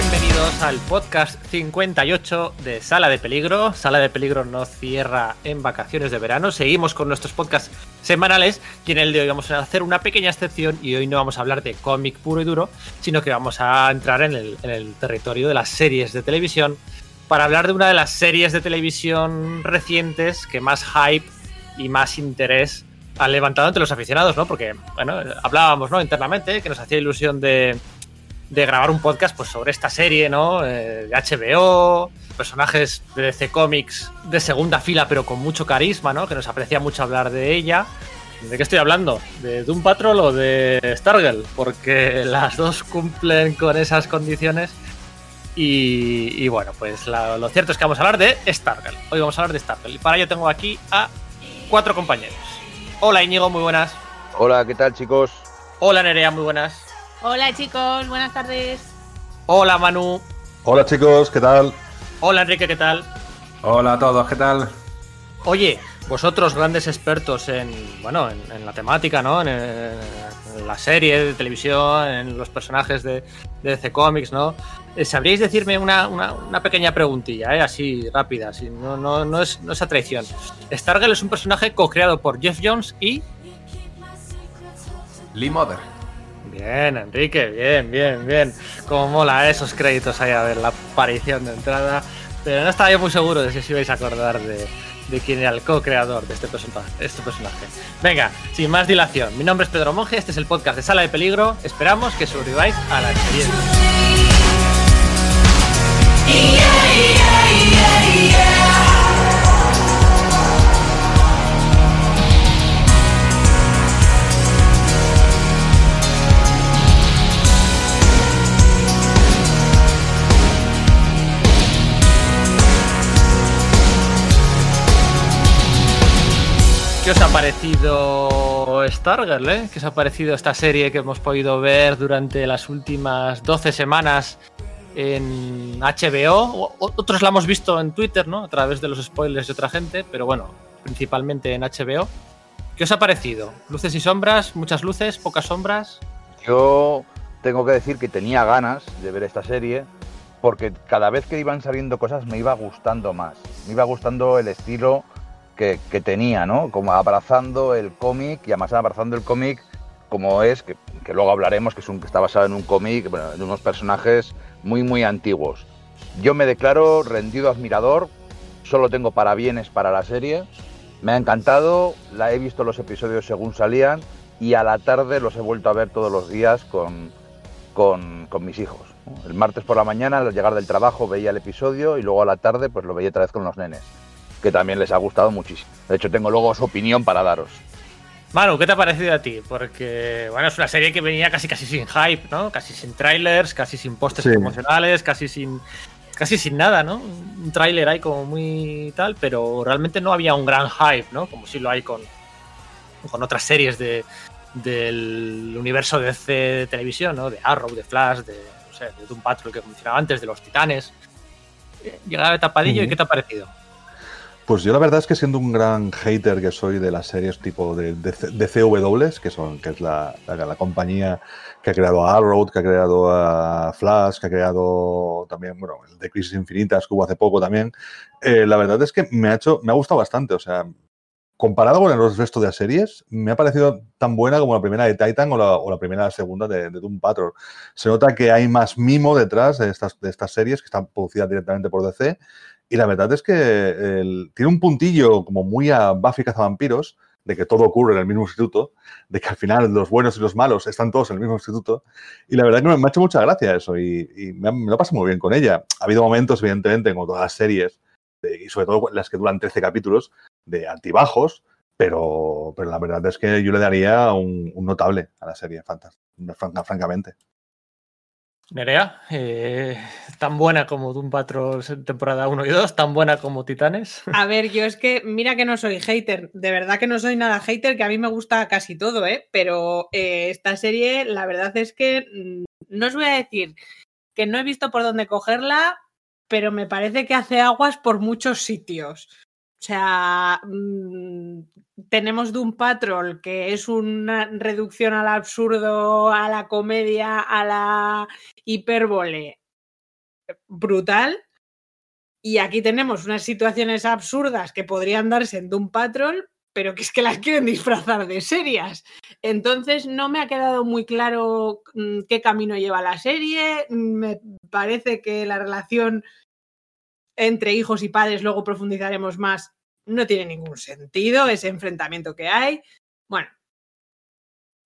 Bienvenidos al podcast 58 de Sala de Peligro. Sala de Peligro no cierra en vacaciones de verano. Seguimos con nuestros podcasts semanales y en el de hoy vamos a hacer una pequeña excepción y hoy no vamos a hablar de cómic puro y duro, sino que vamos a entrar en el, territorio de las series de televisión para hablar de una de las series de televisión recientes que más hype y más interés han levantado entre los aficionados, ¿no? Porque, bueno, hablábamos, ¿no? Internamente, que nos hacía ilusión de, de grabar un podcast pues, sobre esta serie, ¿no? Eh, de HBO, personajes de DC Comics de segunda fila, pero con mucho carisma, ¿no? Que nos aprecia mucho hablar de ella. ¿De qué estoy hablando? ¿De Doom Patrol o de Stargirl? Porque las dos cumplen con esas condiciones. Y, y bueno, pues la- lo cierto es que vamos a hablar de Stargirl. Hoy vamos a hablar de Stargirl. Y para ello tengo aquí a cuatro compañeros. Hola Íñigo, muy buenas. Hola, ¿qué tal chicos? Hola Nerea, muy buenas. Hola chicos, buenas tardes. Hola Manu. Hola chicos, ¿qué tal? Hola Enrique, ¿qué tal? Hola a todos, ¿qué tal? Oye, vosotros grandes expertos en, bueno, en, en la temática, ¿no? En, en la serie de televisión, en los personajes de, de DC Comics, ¿no? Eh, ¿Sabríais decirme una, una- una pequeña preguntilla, ¿eh? así rápida, así, no, no, no, es, no es a traición? Stargirl es un personaje co-creado por Jeff Jones y... Lee Mother. Bien, Enrique, bien, bien, bien. Como mola esos créditos ahí a ver la aparición de entrada. Pero no estaba yo muy seguro de si os ibais a acordar de, de quién era el co-creador de este personaje, este personaje. Venga, sin más dilación. Mi nombre es Pedro Monge, este es el podcast de Sala de Peligro. Esperamos que sobreviváis a la experiencia. ¿Qué os ha parecido Stargirl, eh? ¿Qué os ha parecido esta serie que hemos podido ver durante las últimas 12 semanas en HBO? Otros la hemos visto en Twitter, ¿no? A través de los spoilers de otra gente, pero bueno, principalmente en HBO. ¿Qué os ha parecido? ¿Luces y sombras? ¿Muchas luces? ¿Pocas sombras? Yo tengo que decir que tenía ganas de ver esta serie porque cada vez que iban saliendo cosas me iba gustando más. Me iba gustando el estilo que, que tenía, ¿no? Como abrazando el cómic y además abrazando el cómic como es, que, luego hablaremos, que, es un, que está basado en un cómic, de unos personajes muy, muy antiguos. Yo me declaro rendido admirador, solo tengo parabienes para la serie. Me ha encantado, la he visto los episodios según salían y a la tarde los he vuelto a ver todos los días con, con, mis hijos. El martes por la mañana, al llegar del trabajo, veía el episodio y luego a la tarde pues lo veía otra vez con los nenes, que también les ha gustado muchísimo. De hecho, tengo luego su opinión para daros. Manu, ¿qué te ha parecido a ti? Porque, bueno, es una serie que venía casi casi sin hype, ¿no? Casi sin trailers, casi sin postes Sí. promocionales, casi sin casi sin nada, ¿no? Un tráiler ahí como muy tal, pero realmente no había un gran hype, ¿no? Como si lo hay con, con otras series de, del universo de DC de televisión, ¿no? De Arrow, de Flash, de, no sé, de Doom Patrol que mencionaba antes, de los Titanes. Eh, Llegaba de tapadillo y. ¿qué te ha parecido? Pues yo la verdad es que siendo un gran hater que soy de las series tipo de, de, de CW, que son que es la, la, compañía que ha creado a Arrow, que ha creado a Flash, que ha creado también, bueno, el de Crisis Infinitas que hubo hace poco también, eh, la verdad es que me ha hecho, me ha gustado bastante, o sea, comparado con el resto de las series, me ha parecido tan buena como la primera de Titan o la, o la primera la segunda de, de Doom Patrol. Se nota que hay más mimo detrás de estas, de estas series que están producidas directamente por DC y la verdad es que tiene un puntillo como muy a Buffy Cazavampiros, de que todo ocurre en el mismo instituto, de que al final los buenos y los malos están todos en el mismo instituto. Y la verdad que me, ha hecho mucha gracia eso y, me, lo paso muy bien con ella. Ha habido momentos, evidentemente, como todas las series, de- y sobre todo las que duran 13 capítulos, de altibajos, pero, pero la verdad es que yo le daría un, notable a la serie, fantástica, franca- francamente. Nerea, eh, tan buena como Doom Patrol temporada 1 y 2, tan buena como Titanes. A ver, yo es que, mira que no soy hater, de verdad que no soy nada hater, que a mí me gusta casi todo, ¿eh? Pero eh, esta serie, la verdad es que mm, no os voy a decir que no he visto por dónde cogerla, pero me parece que hace aguas por muchos sitios. O sea, mm, tenemos Doom Patrol, que es una reducción al absurdo, a la comedia, a la hipérbole, brutal. Y aquí tenemos unas situaciones absurdas que podrían darse en Doom Patrol, pero que es que las quieren disfrazar de serias. Entonces no me ha quedado muy claro mm, qué camino lleva la serie. Me parece que la relación entre hijos y padres, luego profundizaremos más, no tiene ningún sentido ese enfrentamiento que hay. Bueno,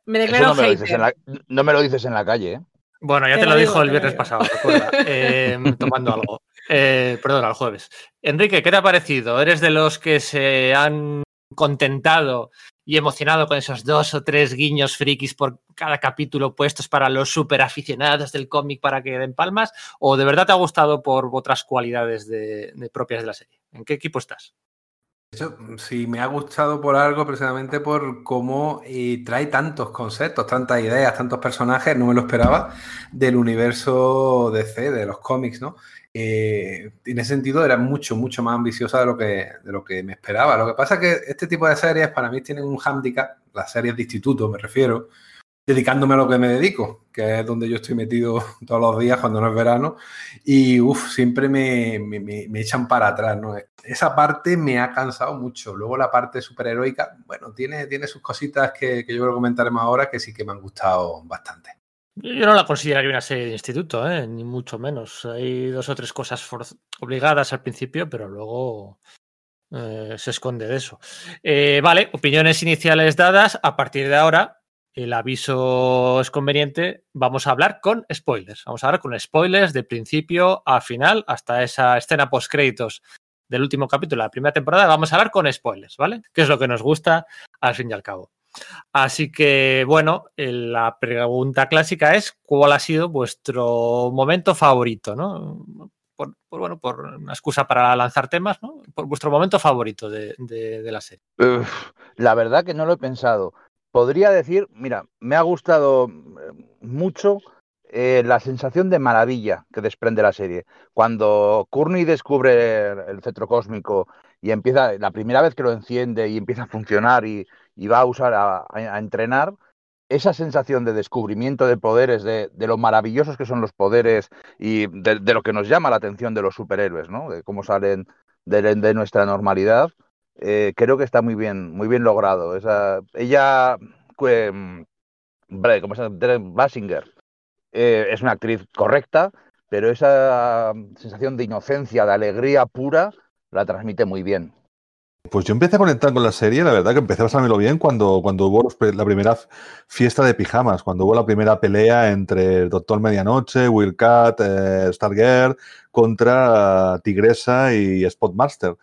me declaro no, me lo hater. dices en la, no me lo dices en la calle, ¿eh? Bueno, ya Te te, lo lo digo, dijo el viernes digo. pasado, recuerda, eh, tomando algo. Eh, perdón, el jueves. Enrique, ¿qué te ha parecido? ¿Eres de los que se han contentado y emocionado con esos dos o tres guiños frikis por cada capítulo puestos para los super aficionados del cómic para que den palmas? ¿O de verdad te ha gustado por otras cualidades de, de propias de la serie? ¿En qué equipo estás? Hecho, sí, me ha gustado por algo, precisamente por cómo eh, trae tantos conceptos, tantas ideas, tantos personajes, no me lo esperaba, del universo DC, de los cómics, ¿no? Eh, en ese sentido era mucho, mucho más ambiciosa de lo, que, de lo que me esperaba. Lo que pasa es que este tipo de series para mí tienen un hándicap, las series de instituto me refiero, dedicándome a lo que me dedico, que es donde yo estoy metido todos los días cuando no es verano, y uff, siempre me, me, echan para atrás, ¿no? Esa parte me ha cansado mucho. Luego la parte superheroica, bueno, tiene, tiene sus cositas que, que yo creo que comentaremos ahora que sí que me han gustado bastante. Yo no la consideraría una serie de instituto, ¿eh? ni mucho menos. Hay dos o tres cosas obligadas al principio, pero luego eh, se esconde de eso. Eh, vale, opiniones iniciales dadas. A partir de ahora, el aviso es conveniente. Vamos a hablar con spoilers. Vamos a hablar con spoilers de principio a final, hasta esa escena post créditos del último capítulo de la primera temporada. Vamos a hablar con spoilers, ¿vale? Que es lo que nos gusta al fin y al cabo. Así que, bueno, la pregunta clásica es: ¿cuál ha sido vuestro momento favorito? ¿no? Por, bueno, por una excusa para lanzar temas, ¿no? Por vuestro momento favorito de, la serie. La verdad que no lo he pensado. Podría decir, mira, me ha gustado mucho eh, la sensación de maravilla que desprende la serie. Cuando Courtney descubre el cetro cósmico y empieza, la primera vez que lo enciende y empieza a funcionar y, va a usar a, entrenar, esa sensación de descubrimiento de poderes, de, lo maravillosos que son los poderes y de, lo que nos llama la atención de los superhéroes, ¿no? De cómo salen de nuestra normalidad, eh, creo que está muy bien, muy bien logrado. Esa, ella, eh, ¿cómo se llama? Basinger, eh, es una actriz correcta, pero esa sensación de inocencia, de alegría pura, la transmite muy bien. Pues yo empecé a conectar con la serie, la verdad que empecé a pasármelo bien cuando, cuando hubo la primera fiesta de pijamas, cuando hubo la primera pelea entre el Doctor Medianoche, Will Cat, eh, Stargirl contra Tigresa y Spotmaster.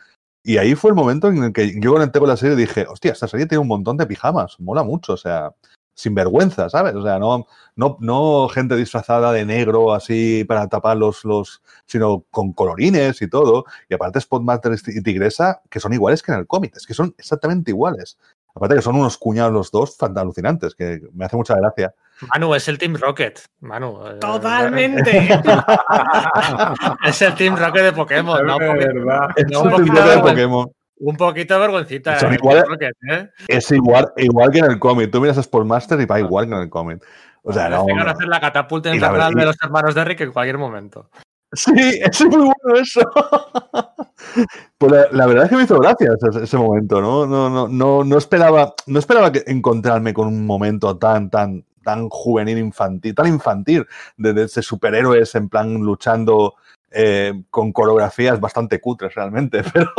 Y ahí fue el momento en el que yo conecté con la serie y dije, hostia, esta serie tiene un montón de pijamas, mola mucho, o sea, sin vergüenza, ¿sabes? O sea, no, no, no gente disfrazada de negro así para tapar los, los, sino con colorines y todo. Y aparte Spotmaster y Tigresa, que son iguales que en el cómic, es que son exactamente iguales. Aparte que son unos cuñados los dos alucinantes, que me hace mucha gracia. Manu, es el Team Rocket. Manu. Totalmente. Eh, es el Team Rocket de Pokémon, es ¿no? Verdad. Es no, un, poquito de Pokémon. Un poquito de vergüencita. Son igual, Rocket, ¿eh? Es igual, igual que en el cómic. Tú miras a Sportmaster y va igual que en el cómic. O sea, no. Van a hacer la catapulta infernal de los hermanos de Rick en cualquier momento. Sí, es muy bueno eso. pues la, la, verdad es que me hizo gracia ese, ese, momento, ¿no? No, no, no, no esperaba, no esperaba que encontrarme con un momento tan, tan, tan juvenil, infantil, tan infantil, de, de ese superhéroes en plan luchando eh, con coreografías bastante cutres realmente, pero,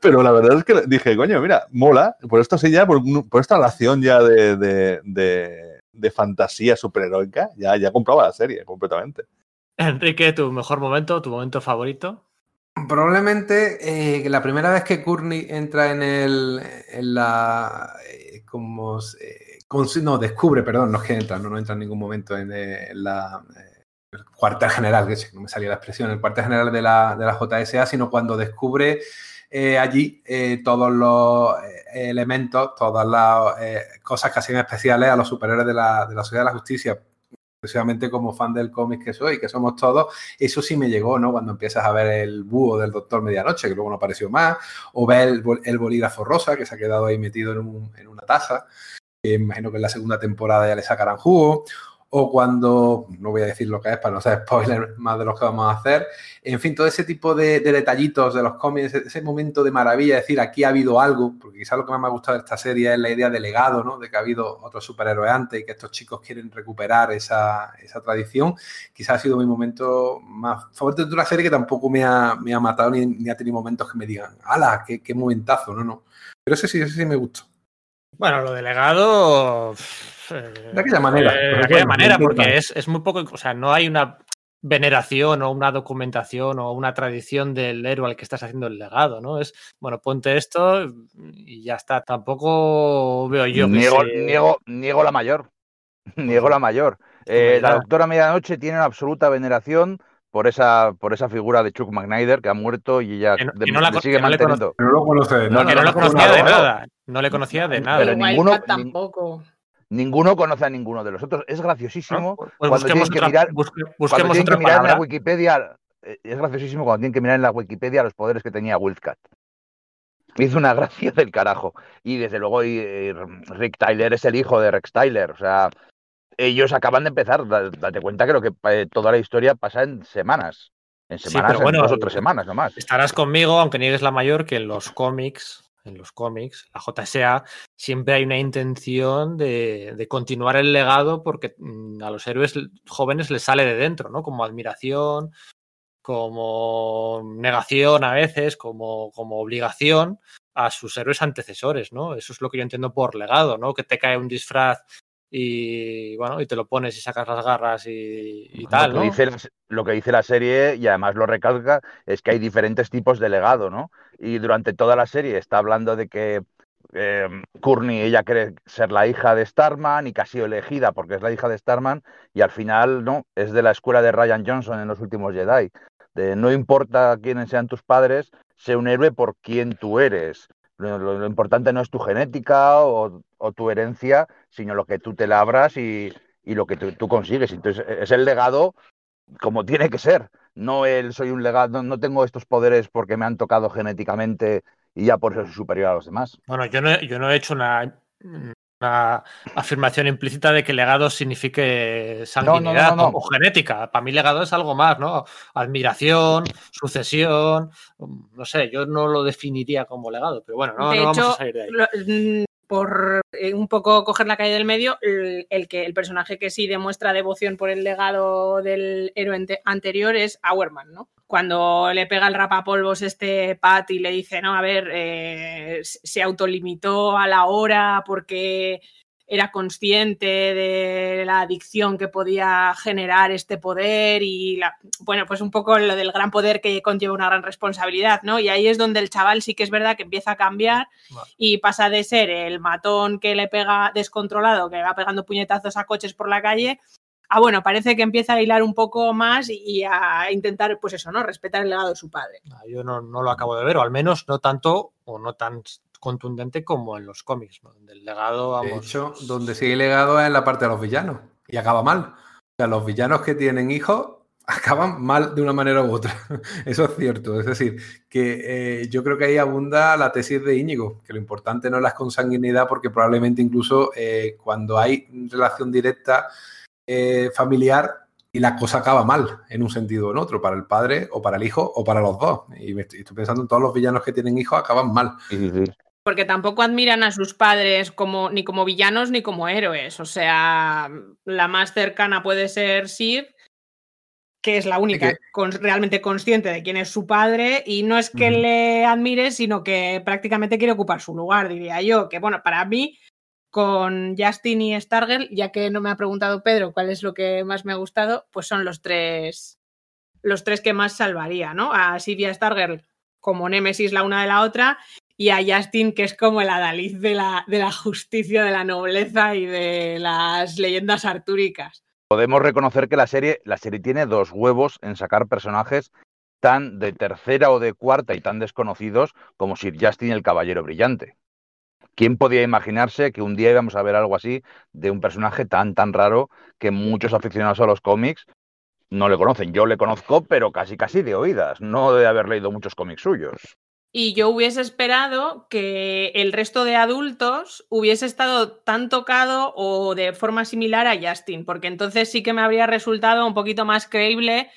pero la verdad es que dije, coño, mira, mola, por esto sí ya, por, por esta relación ya de, de, de, de fantasía superheroica, ya, ya compraba la serie completamente. Enrique, tu mejor momento, tu momento favorito. Probablemente eh, la primera vez que Courtney entra en el en la eh, como eh, no descubre, perdón, no es que entra, no, no entra en ningún momento en, en la el cuartel general, que no me salía la expresión, el cuartel general de la, de la JSA, sino cuando descubre eh, allí eh, todos los eh, elementos, todas las cosas que hacían especiales a los superiores de la, de la Sociedad de la Justicia, precisamente como fan del cómic que soy, que somos todos, eso sí me llegó, ¿no? Cuando empiezas a ver el búho del Doctor Medianoche, que luego no apareció más, o ver el, el bolígrafo rosa, que se ha quedado ahí metido en una taza, que imagino que en la segunda temporada ya le sacarán jugo, o cuando, no voy a decir lo que es para no hacer spoilers más de los que vamos a hacer, en fin, todo ese tipo de, detallitos de los cómics, ese momento de maravilla, decir, aquí ha habido algo, porque quizás lo que más me ha gustado de esta serie es la idea de legado, ¿no? De que ha habido otros superhéroes antes y que estos chicos quieren recuperar esa, tradición, quizás ha sido mi momento más favorito de una serie que tampoco me ha, me ha matado ni, ha tenido momentos que me digan, ¡hala! Qué, qué momentazo! No, no. Pero ese sí, ese sí me gustó. Bueno, lo delegado. De aquella manera. Eh, de aquella manera, porque es, muy poco. O sea, no hay una veneración o una documentación o una tradición del héroe al que estás haciendo el legado, ¿no? Es, bueno, ponte esto y ya está. Tampoco veo yo. Niego, niego, niego la mayor. niego la mayor. Eh, la doctora Medianoche tiene una absoluta veneración por esa, por esa figura de Chuck McNider que ha muerto y ya no, sigue manteniendo. no lo conoce No, que no lo conocía de nada. No le conocía de nada. Pero ninguno, tampoco. Ninguno conoce a ninguno de los otros. Es graciosísimo pues, pues cuando tienen que mirar, busquemos que mirar en la Wikipedia. Eh, es graciosísimo cuando tienen que mirar en la Wikipedia los poderes que tenía Wildcat. Hizo una gracia del carajo. Y desde luego Rick Tyler es el hijo de Rex Tyler. O sea, ellos acaban de empezar. Date cuenta que lo que eh, toda la historia pasa en semanas. En semanas, en dos o tres semanas nomás. Estarás conmigo, aunque niegues la mayor, que en los cómics, en los cómics, la JSA, siempre hay una intención de, continuar el legado porque mm, a los héroes jóvenes les sale de dentro, ¿no? Como admiración, como negación a veces, como, como obligación a sus héroes antecesores, ¿no? Eso es lo que yo entiendo por legado, ¿no? Que te cae un disfraz y bueno, y te lo pones y sacas las garras y, tal. Lo que, dice lo que dice la serie, y además lo recalca, es que hay diferentes tipos de legado, ¿no? Y durante toda la serie está hablando de que eh, Courtney, ella quiere ser la hija de Starman y que ha sido elegida porque es la hija de Starman, y al final, ¿no? Es de la escuela de Ryan Johnson en los últimos Jedi. De no importa quiénes sean tus padres, sé un héroe por quien tú eres. Lo, importante no es tu genética o, tu herencia, sino lo que tú te labras y, lo que tú, consigues. Entonces, e, es el legado como tiene que ser. No el soy un legado, no, tengo estos poderes porque me han tocado genéticamente y ya por eso soy superior a los demás. Bueno, yo no, yo no he hecho una, una afirmación implícita de que legado signifique sanguinidad o genética. Para mí legado es algo más, ¿no? Admiración, sucesión, no sé, yo no lo definiría como legado, pero bueno, no, vamos a salir de ahí. Mm, por eh, un poco coger la calle del medio, el, que el personaje que sí demuestra devoción por el legado del héroe anterior es Auerman, ¿no? Cuando le pega el rapapolvos este Pat y le dice, no, a ver, eh, se autolimitó a la hora porque era consciente de la adicción que podía generar este poder y, la, bueno, pues un poco lo del gran poder que conlleva una gran responsabilidad, ¿no? Y ahí es donde el chaval sí que es verdad que empieza a cambiar y pasa de ser el matón que le pega descontrolado, que va pegando puñetazos a coches por la calle, a, bueno, parece que empieza a hilar un poco más y a intentar, pues eso, ¿no? Respetar el legado de su padre. Ah, yo no, no lo acabo de ver, o al menos no tanto o no tan contundente como en los cómics, donde el legado, vamos... De hecho, donde sigue el legado es en la parte de los villanos y acaba mal. O sea, los villanos que tienen hijos acaban mal de una manera u otra. Eso es cierto. Es decir, que eh, yo creo que ahí abunda la tesis de Íñigo, que lo importante no es la consanguinidad, porque probablemente incluso eh, cuando hay relación directa eh, familiar, y la cosa acaba mal en un sentido o en otro, para el padre o para el hijo o para los dos. Y estoy, pensando en todos los villanos que tienen hijos, acaban mal. Porque tampoco admiran a sus padres como, ni como villanos ni como héroes. O sea, la más cercana puede ser Sid, que es la única realmente consciente de quién es su padre, y no es que le admire, sino que prácticamente quiere ocupar su lugar, diría yo. Que bueno, para mí, con Justin y Stargirl, ya que no me ha preguntado Pedro cuál es lo que más me ha gustado, pues son los tres, los tres que más salvaría, ¿no? A Sid y a Stargirl como Némesis la una de la otra, y a Justin, que es como el adalid de la, de la justicia, de la nobleza y de las leyendas artúricas. Podemos reconocer que la serie, la serie tiene dos huevos en sacar personajes tan de tercera o de cuarta y tan desconocidos como Sir Justin el Caballero Brillante. ¿Quién podía imaginarse que un día íbamos a ver algo así de un personaje tan, tan raro que muchos aficionados a los cómics no le conocen? Yo le conozco, pero casi, casi de oídas, no de haber leído muchos cómics suyos. Y yo hubiese esperado que el resto de adultos hubiese estado tan tocado o de forma similar a Justin, porque entonces sí que me habría resultado un poquito más creíble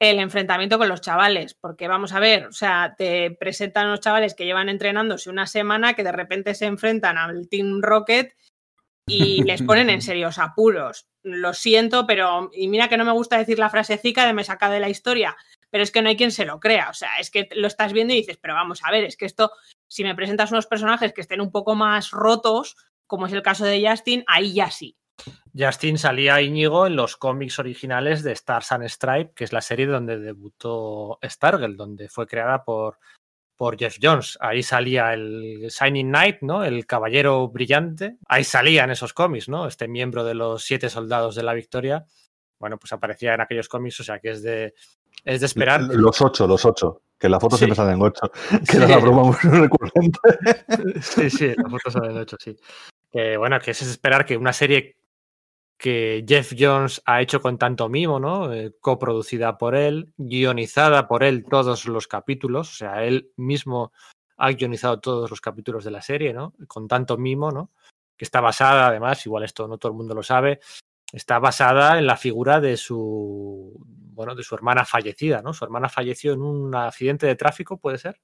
el enfrentamiento con los chavales, porque vamos a ver, o sea, te presentan los chavales que llevan entrenándose una semana que de repente se enfrentan al Team Rocket y les ponen en serios apuros. Lo siento, pero y mira que no me gusta decir la frasecica de me saca de la historia, pero es que no hay quien se lo crea, o sea, es que lo estás viendo y dices, pero vamos a ver, es que esto si me presentas unos personajes que estén un poco más rotos, como es el caso de Justin, ahí ya sí. Justin salía Íñigo en los cómics originales de Stars and Stripe, que es la serie donde debutó Stargirl, donde fue creada por, por Jeff Jones. Ahí salía el Shining Knight, ¿no? El caballero brillante. Ahí salían esos cómics, ¿no? Este miembro de los siete soldados de la victoria. Bueno, pues aparecía en aquellos cómics, o sea que es de, es de esperar. Los ocho, los ocho. Que la foto sí. siempre sale en ocho. Que sí. era la broma muy recurrente. Sí, sí, la foto sale en ocho, sí. Que bueno, que es esperar que una serie que Jeff Jones ha hecho con tanto mimo, ¿no? Eh, coproducida por él, guionizada por él todos los capítulos, o sea, él mismo ha guionizado todos los capítulos de la serie, ¿no? Con tanto mimo, ¿no? Que está basada, además, igual esto no todo el mundo lo sabe, está basada en la figura de su, bueno, de su hermana fallecida, ¿no? Su hermana falleció en un accidente de tráfico, ¿puede ser?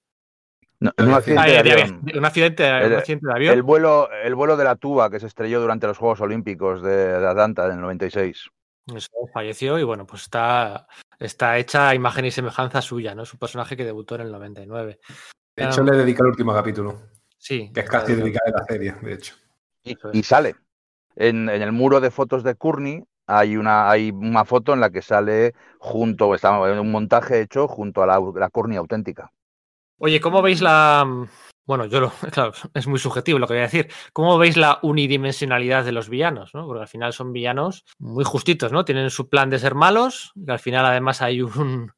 No, un, accidente Ah, de avión. avi- un accidente, El- un accidente de avión. El vuelo, el vuelo de la tuba que se estrelló durante los Juegos Olímpicos de, de Atlanta en el 96. Eso, falleció y bueno, pues está, está hecha a imagen y semejanza suya, ¿no? Es un personaje que debutó en el 99. De hecho, le dedica el último capítulo, Sí. que es casi dedicado a la serie, de hecho. Y sale. En, el muro de fotos de Courtney hay una, hay una foto en la que sale junto, está un montaje hecho junto a la, la Courtney auténtica. Oye, ¿cómo veis la. Bueno, yo lo. Claro, es muy subjetivo lo que voy a decir. ¿Cómo veis la unidimensionalidad de los villanos? ¿no? Porque al final son villanos muy justitos, ¿no? Tienen su plan de ser malos, y al final además hay un.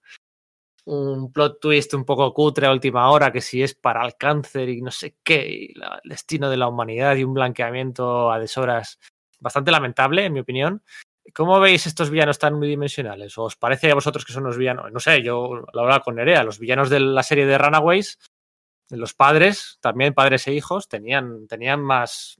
Un plot twist un poco cutre a última hora, que si es para el cáncer y no sé qué, y el destino de la humanidad y un blanqueamiento a deshoras bastante lamentable, en mi opinión. ¿Cómo veis estos villanos tan unidimensionales? ¿Os parece a vosotros que son los villanos? No sé, yo lo hablaba con Nerea, los villanos de la serie de Runaways, los padres, también padres e hijos, tenían, tenían más,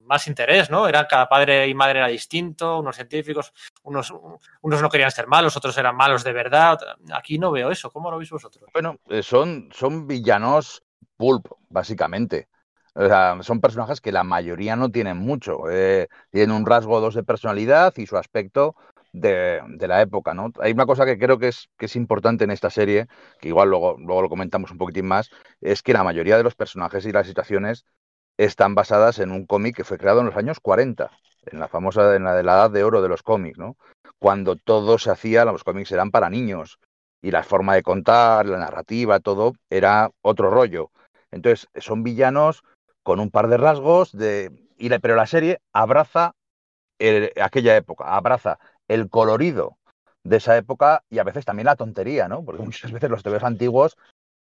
más interés, ¿no? Eran cada padre y madre era distinto, unos científicos, unos, unos no querían ser malos, otros eran malos de verdad. Aquí no veo eso. ¿Cómo lo veis vosotros? Bueno, eh, son, son villanos pulp, básicamente. O sea, son personajes que la mayoría no tienen mucho. eh, tienen un rasgo o dos de personalidad y su aspecto de, de la época, ¿no? Hay una cosa que creo que es, que es importante en esta serie, que igual luego, luego lo comentamos un poquitín más, es que la mayoría de los personajes y las situaciones están basadas en un cómic que fue creado en los años 40, en la famosa, en la de la edad de oro de los cómics, ¿no? Cuando todo se hacía, los cómics eran para niños y la forma de contar, la narrativa, todo era otro rollo. Entonces, son villanos con un par de rasgos, de, y la- pero la serie abraza el- aquella época, abraza el colorido de esa época y a veces también la tontería, ¿no? Porque muchas veces los TVs antiguos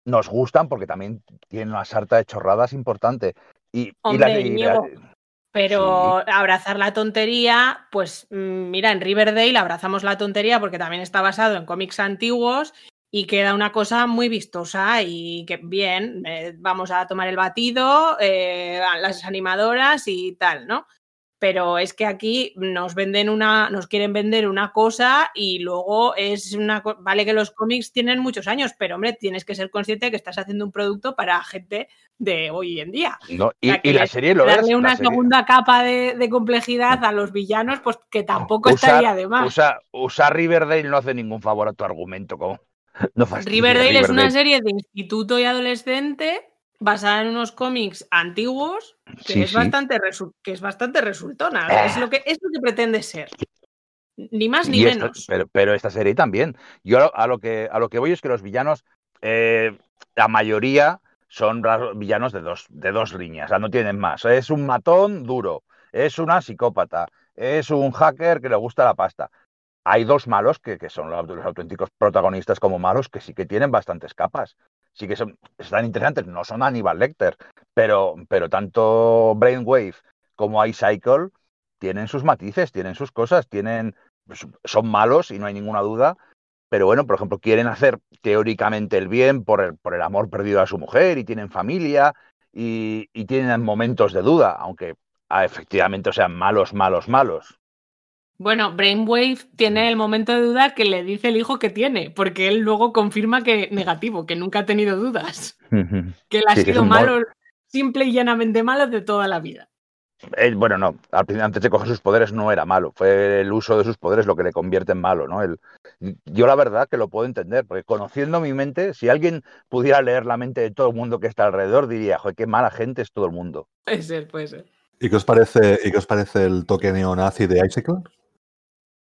nos gustan porque también tienen una sarta de chorradas importante. Y, y Hombre, y la- Pero abrazar la tontería, pues mm, mira, en Riverdale abrazamos la tontería porque también está basado en cómics antiguos y queda una cosa muy vistosa y que bien, eh, vamos a tomar el batido, eh, las animadoras y tal, ¿no? Pero es que aquí nos venden una, nos quieren vender una cosa y luego es una, vale que los cómics tienen muchos años, pero hombre, tienes que ser consciente de que estás haciendo un producto para gente de hoy en día. no, y, O sea, que y la serie lo es. darle una serie- segunda capa de, de complejidad a los villanos, pues que tampoco estaría de más. usa- usar Riverdale no hace ningún favor a tu argumento. Como, no Riverdale es una serie de instituto y adolescente basada en unos cómics antiguos que, Sí, es, sí. Bastante que es bastante resultona. es, lo que, es lo que pretende ser. Ni más ni Y menos. pero, pero esta serie también. Yo a lo, que, a lo que voy es que los villanos, eh, la mayoría son villanos de dos, de dos líneas, o sea, no tienen más. Es un matón duro, es una psicópata, es un hacker que le gusta la pasta. Hay dos malos que, son los, auténticos protagonistas como malos que sí que tienen bastantes capas. Sí que son, están interesantes, no son Aníbal Lecter, pero, pero tanto Brainwave como iCycle tienen sus matices, tienen sus cosas, tienen, son malos y no hay ninguna duda, pero bueno, por ejemplo, quieren hacer teóricamente el bien por el, por el amor perdido a su mujer y tienen familia y, y tienen momentos de duda, aunque ah, efectivamente sean malos, malos, malos. Bueno, Brainwave tiene el momento de duda que le dice el hijo que tiene, porque él luego confirma que negativo, que nunca ha tenido dudas, que él ha Sí, sido malo, simple y llanamente malo de toda la vida. Eh, bueno, no, al principio, antes de coger sus poderes no era malo, fue el uso de sus poderes lo que le convierte en malo, ¿no? El- yo la verdad que lo puedo entender, porque conociendo mi mente, si alguien pudiera leer la mente de todo el mundo que está alrededor, diría, joder, qué mala gente es todo el mundo. Puede ser, puede ser. ¿Y qué os parece, y qué os parece el toque neonazi de Icicle?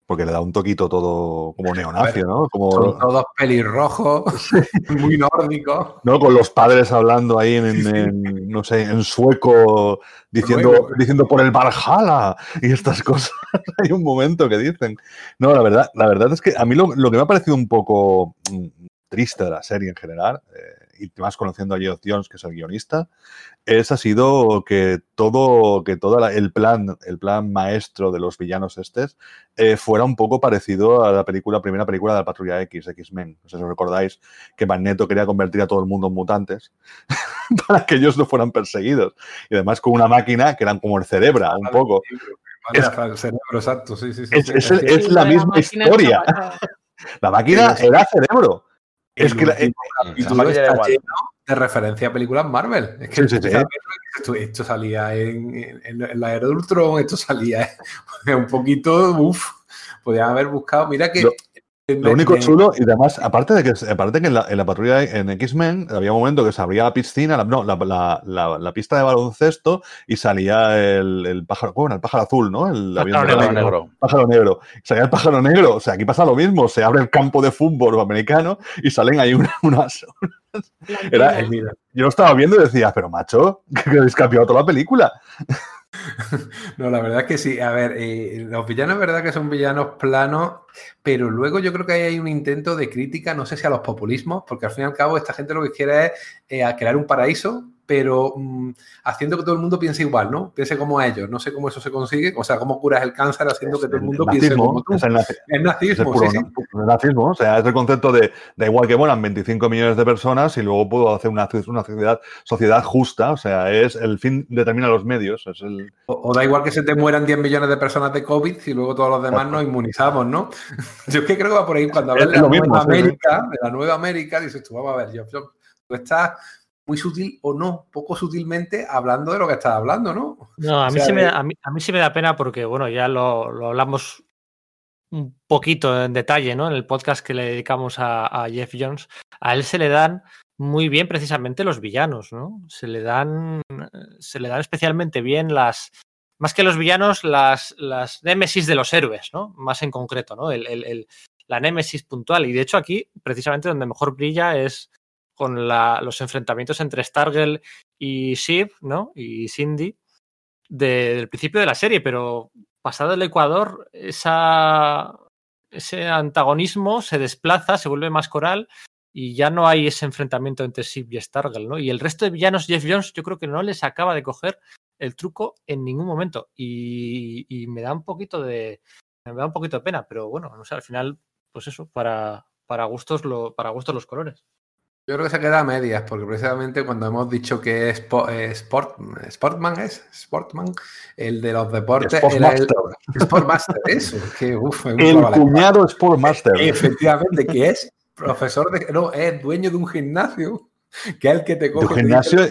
Porque le da un toquito todo como neonazi, ¿no? Como, Son todos pelirrojos, muy nórdicos. ¿no? Con los padres hablando ahí en, en- en, no sé, en sueco, diciendo, diciendo por el Valhalla y estas cosas. Hay un momento que dicen. No, la verdad, la verdad es que a mí lo, lo que me ha parecido un poco mm, triste de la serie en general, eh, y más conociendo a Geoff Jones, que es el guionista, es ha sido que todo, que todo la- el plan, el plan maestro de los villanos estes eh, fuera un poco parecido a la película, primera película de la Patrulla X, X-Men. No sé si os recordáis que Magneto quería convertir a todo el mundo en mutantes para que ellos no fueran perseguidos. Y además con una máquina que eran como el cerebra, un poco. Es- hasta el cerebro, exacto, sí, sí, sí. Es- sí, es sí, el- sí. es Sí, la misma historia. La máquina era cerebro. Es El que la- máquina era está lleno de referencia a películas Marvel. Es que Sí, sí, Esto, esto salía en, en- en la era de Ultron, esto salía un poquito, uff, podían haber buscado. Mira que. Lo único me- chulo, y además, aparte de que, aparte que en, la, en la patrulla en X-Men había un momento que se abría la piscina, la- no, la, la- la- la pista de baloncesto y salía el, el pájaro, bueno, el pájaro azul, ¿no? El Pájaro avión de negro. pájaro negro. Salía el pájaro negro. O sea, aquí pasa lo mismo. Se abre el campo de fútbol americano y salen ahí una- unas. Era-. Eh, Yo lo estaba viendo y decía, pero macho, que habéis cambiado toda la película. No, la verdad es que sí. A ver, eh, los villanos es verdad que son villanos planos, pero luego yo creo que hay un intento de crítica, no sé si a los populismos, porque al fin y al cabo esta gente lo que quiere es eh, crear un paraíso, pero mm, haciendo que todo el mundo piense igual, ¿no? Piense como ellos. No sé cómo eso se consigue, o sea, cómo curas el cáncer haciendo que todo el mundo piense como tú. es el nazi- Es es el nazismo, puro sí, sí. na- el nazismo. O sea, es el concepto de da igual que mueran 25 millones de personas y luego puedo hacer una, una sociedad, sociedad justa. O sea, es el fin determina los medios. Es el, O, o da igual que se te mueran 10 millones de personas de COVID y luego todos los demás nos inmunizamos, ¿no? Yo es que creo que va por ahí cuando hablas Es de la mismo, nueva. América, de la nueva América, dices tú, vamos a ver, yo, yo- tú estás muy sutil o no, poco sutilmente hablando de lo que estás hablando, ¿no? No, a O mí, sea, sí me, da- a, mí, a mí sí me da pena porque, bueno, ya lo, lo hablamos un poquito en detalle, ¿no? En el podcast que le dedicamos a, a Jeff Jones. A él se le dan muy bien precisamente los villanos, ¿no? Se le dan, se le dan especialmente bien las, más que los villanos, las, las némesis de los héroes, ¿no? Más en concreto, ¿no? El, el- el- la némesis puntual. Y de hecho aquí, precisamente donde mejor brilla es con la- los enfrentamientos entre Stargirl y Shiv, ¿no? Y Cindy de- del principio de la serie, pero pasado el Ecuador, ese antagonismo se desplaza, se vuelve más coral y ya no hay ese enfrentamiento entre Shiv y Stargirl, ¿no? Y el resto de villanos, Jeff Jones, yo creo que no les acaba de coger el truco en ningún momento y, y me da un poquito de me da un poquito de pena, pero bueno, no sé, al final, pues eso, para, para gustos lo, para gustos los colores. Yo creo que se queda a medias, porque precisamente cuando hemos dicho que es eh, Sport, Sportman es, Sportman, el de los deportes, era el Sportmaster. Sportmaster, eso, que uff, El cuñado Sportmaster. Efectivamente, que es profesor de. No, es dueño de un gimnasio. Que es el que te De coge. un gimnasio y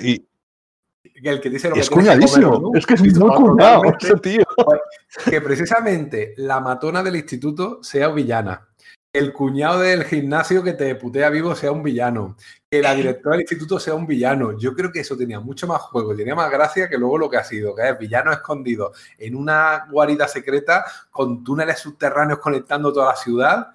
dice- que el que dice lo que es que cuñadísimo. comer, ¿no? Es que es muy cuñado ese tío. Que precisamente la matona del instituto sea villana. El cuñado del gimnasio que te putea vivo sea un villano. Que la directora del instituto sea un villano. Yo creo que eso tenía mucho más juego, tenía más gracia que luego lo que ha sido, que es villano escondido en una guarida secreta con túneles subterráneos conectando toda la ciudad.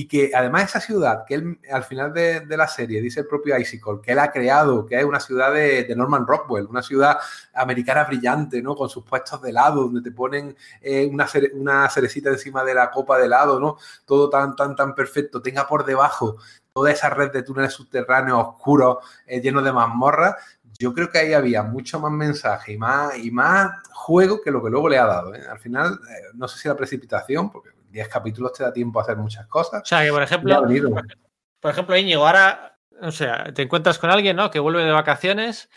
Y que además esa ciudad, que él al final de, la serie dice el propio Icicle, que él ha creado, que es una ciudad de, Norman Rockwell, una ciudad americana brillante, ¿no? Con sus puestos de helado, donde te ponen eh, una, cere- una cerecita encima de la copa de helado, ¿no? Todo tan, tan, tan perfecto. Tenga por debajo toda esa red de túneles subterráneos oscuros, eh, llenos de mazmorras. Yo creo que ahí había mucho más mensaje y más, y más juego que lo que luego le ha dado. ¿eh? Al final, no sé si la precipitación, porque 10 capítulos te da tiempo a hacer muchas cosas. O sea, que por ejemplo, por ejemplo, Íñigo, ahora, o sea, te encuentras con alguien, ¿no? Que vuelve de vacaciones,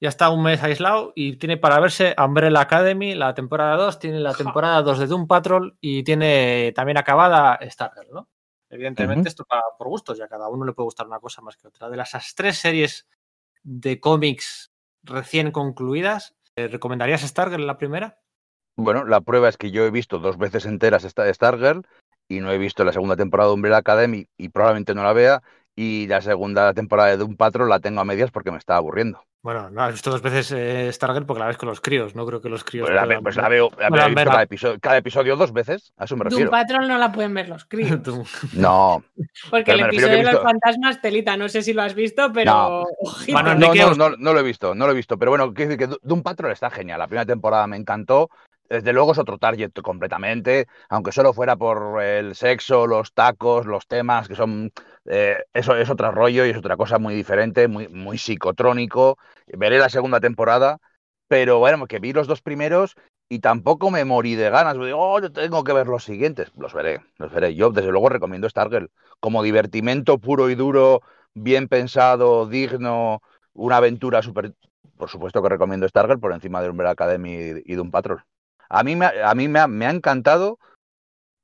ya está un mes aislado y tiene para verse Umbrella Academy, la temporada 2, tiene la temporada 2 de Doom Patrol y tiene también acabada Stargirl, ¿no? Evidentemente, esto para, por gustos, ya cada uno le puede gustar una cosa más que otra. De las tres series de cómics recién concluidas, ¿eh, ¿recomendarías Stargirl la primera? Bueno, la prueba es que yo he visto dos veces enteras esta Stargirl y no he visto la segunda temporada de Umbrella Academy y probablemente no la vea. Y la segunda temporada de Doom Patrol la tengo a medias porque me está aburriendo. Bueno, no has visto dos veces eh, Stargirl porque la ves con los críos, no creo que los críos. Pues la, puedan pues la veo, la cada, episodio, cada episodio dos veces, a eso me Doom refiero. Patrol no la pueden ver los críos. No, Porque Pero el episodio de los fantasmas, telita, no sé si lo has visto, pero. No. Bueno, no, no, Aus- no, no lo he visto, no lo he visto. Pero bueno, quiero decir que Do- Doom Patrol está genial. La primera temporada me encantó. Desde luego es otro target completamente, aunque solo fuera por el sexo, los tacos, los temas, que son. eh, eso es otro rollo y es otra cosa muy diferente, muy, muy psicotrónico. Veré la segunda temporada, pero bueno, que vi los dos primeros y tampoco me morí de ganas. Digo, oh, yo tengo que ver los siguientes. Los veré, los veré. Yo, desde luego, recomiendo Stargirl como divertimento puro y duro, bien pensado, digno, una aventura súper. Por supuesto que recomiendo Stargirl por encima de Umbrella Academy y de un Patrol. A mí, me, a mí me, ha, me ha encantado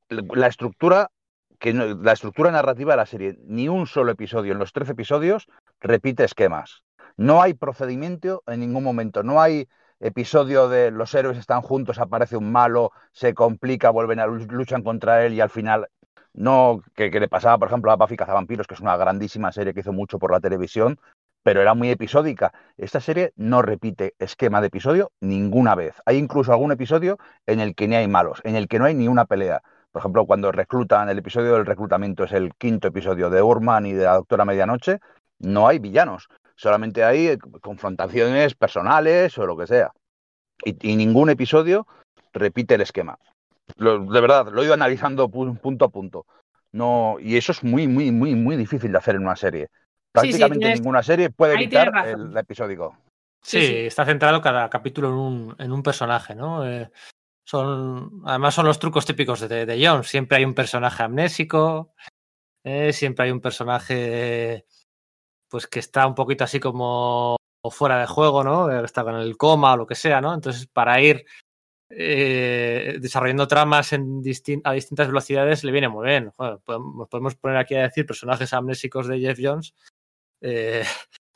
la estructura que la estructura narrativa de la serie. Ni un solo episodio en los 13 episodios repite esquemas. No hay procedimiento en ningún momento. No hay episodio de los héroes están juntos, aparece un malo, se complica, vuelven a lu- luchan contra él y al final no que, que le pasaba, por ejemplo, a Buffy Cazavampiros, que es una grandísima serie que hizo mucho por la televisión, pero era muy episódica. Esta serie no repite esquema de episodio ninguna vez. Hay incluso algún episodio en el que ni hay malos, en el que no hay ni una pelea. Por ejemplo, cuando reclutan, el episodio del reclutamiento es el quinto episodio de Urman y de la Doctora Medianoche, no hay villanos, solamente hay eh, confrontaciones personales o lo que sea. Y, ningún episodio repite el esquema. De verdad, lo he ido analizando pu- punto a punto. No, y eso es muy, muy, muy, muy difícil de hacer en una serie. Sí, sí, Prácticamente tienes- ninguna serie puede evitar razón. el episódico. Sí, Sí, sí. está centrado cada capítulo en un, en un personaje, ¿no? Eh, son, además son los trucos típicos de, de Jones. Siempre hay un personaje amnésico, eh, siempre hay un personaje pues que está un poquito así como fuera de juego, ¿no? Eh, Está con el coma o lo que sea, ¿no? Entonces, para ir eh, desarrollando tramas en distin- a distintas velocidades le viene muy bien. Joder, podemos poner aquí a decir personajes amnésicos de Jeff Jones. Eh,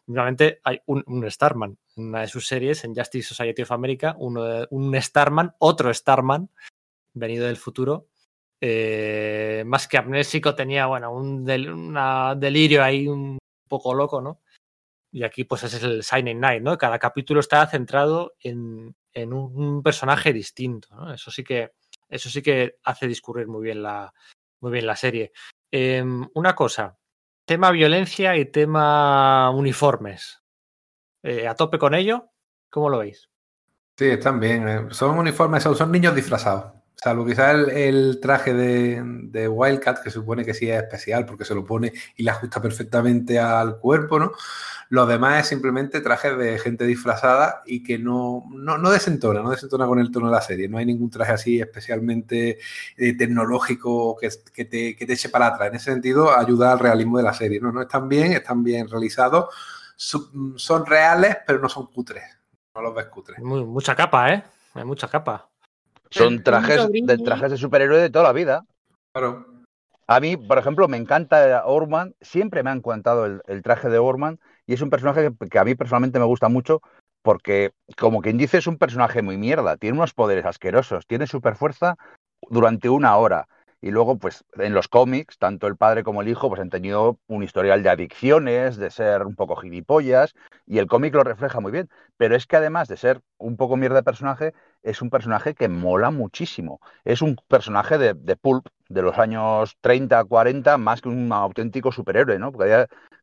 hay un, un Starman en una de sus series, en Justice Society of America, uno un Starman, otro Starman, venido del futuro. eh, más que amnésico, tenía bueno, un una delirio ahí un poco loco, ¿no? Y aquí, pues, ese es el Signing Night, ¿no? Cada capítulo está centrado en, en un personaje distinto. Eso sí que, eso sí que hace discurrir muy bien la, muy bien la serie. Em, una cosa, tema violencia y tema uniformes. Eh, a tope con ello, ¿cómo lo veis? Sí, están bien. eh, Son uniformes, son, son niños disfrazados. Salvo quizás el, el traje de, de Wildcat, que supone que sí es especial porque se lo pone y le ajusta perfectamente al cuerpo, ¿no? Lo demás es simplemente trajes de gente disfrazada y que no, no, no desentona, no desentona con el tono de la serie. No hay ningún traje así especialmente eh, tecnológico que, que, te, que te eche para atrás. En ese sentido, ayuda al realismo de la serie. No, no están bien, están bien realizados. Son reales, pero no son cutres. No los ves cutres. Mucha capa, ¿eh? Hay mucha capa. Son trajes de, trajes de superhéroe de toda la vida. Claro. A mí, por ejemplo, me encanta Orman, siempre me ha encantado el, el traje de Orman y es un personaje que, que a mí personalmente me gusta mucho porque, como quien dice, es un personaje muy mierda, tiene unos poderes asquerosos, tiene super fuerza durante una hora. Y luego, pues, en los cómics, tanto el padre como el hijo, pues han tenido un historial de adicciones, de ser un poco gilipollas y el cómic lo refleja muy bien, pero es que además de ser un poco mierda de personaje, es un personaje que mola muchísimo. Es un personaje de, pulp de los años 30, 40, más que un auténtico superhéroe, ¿no?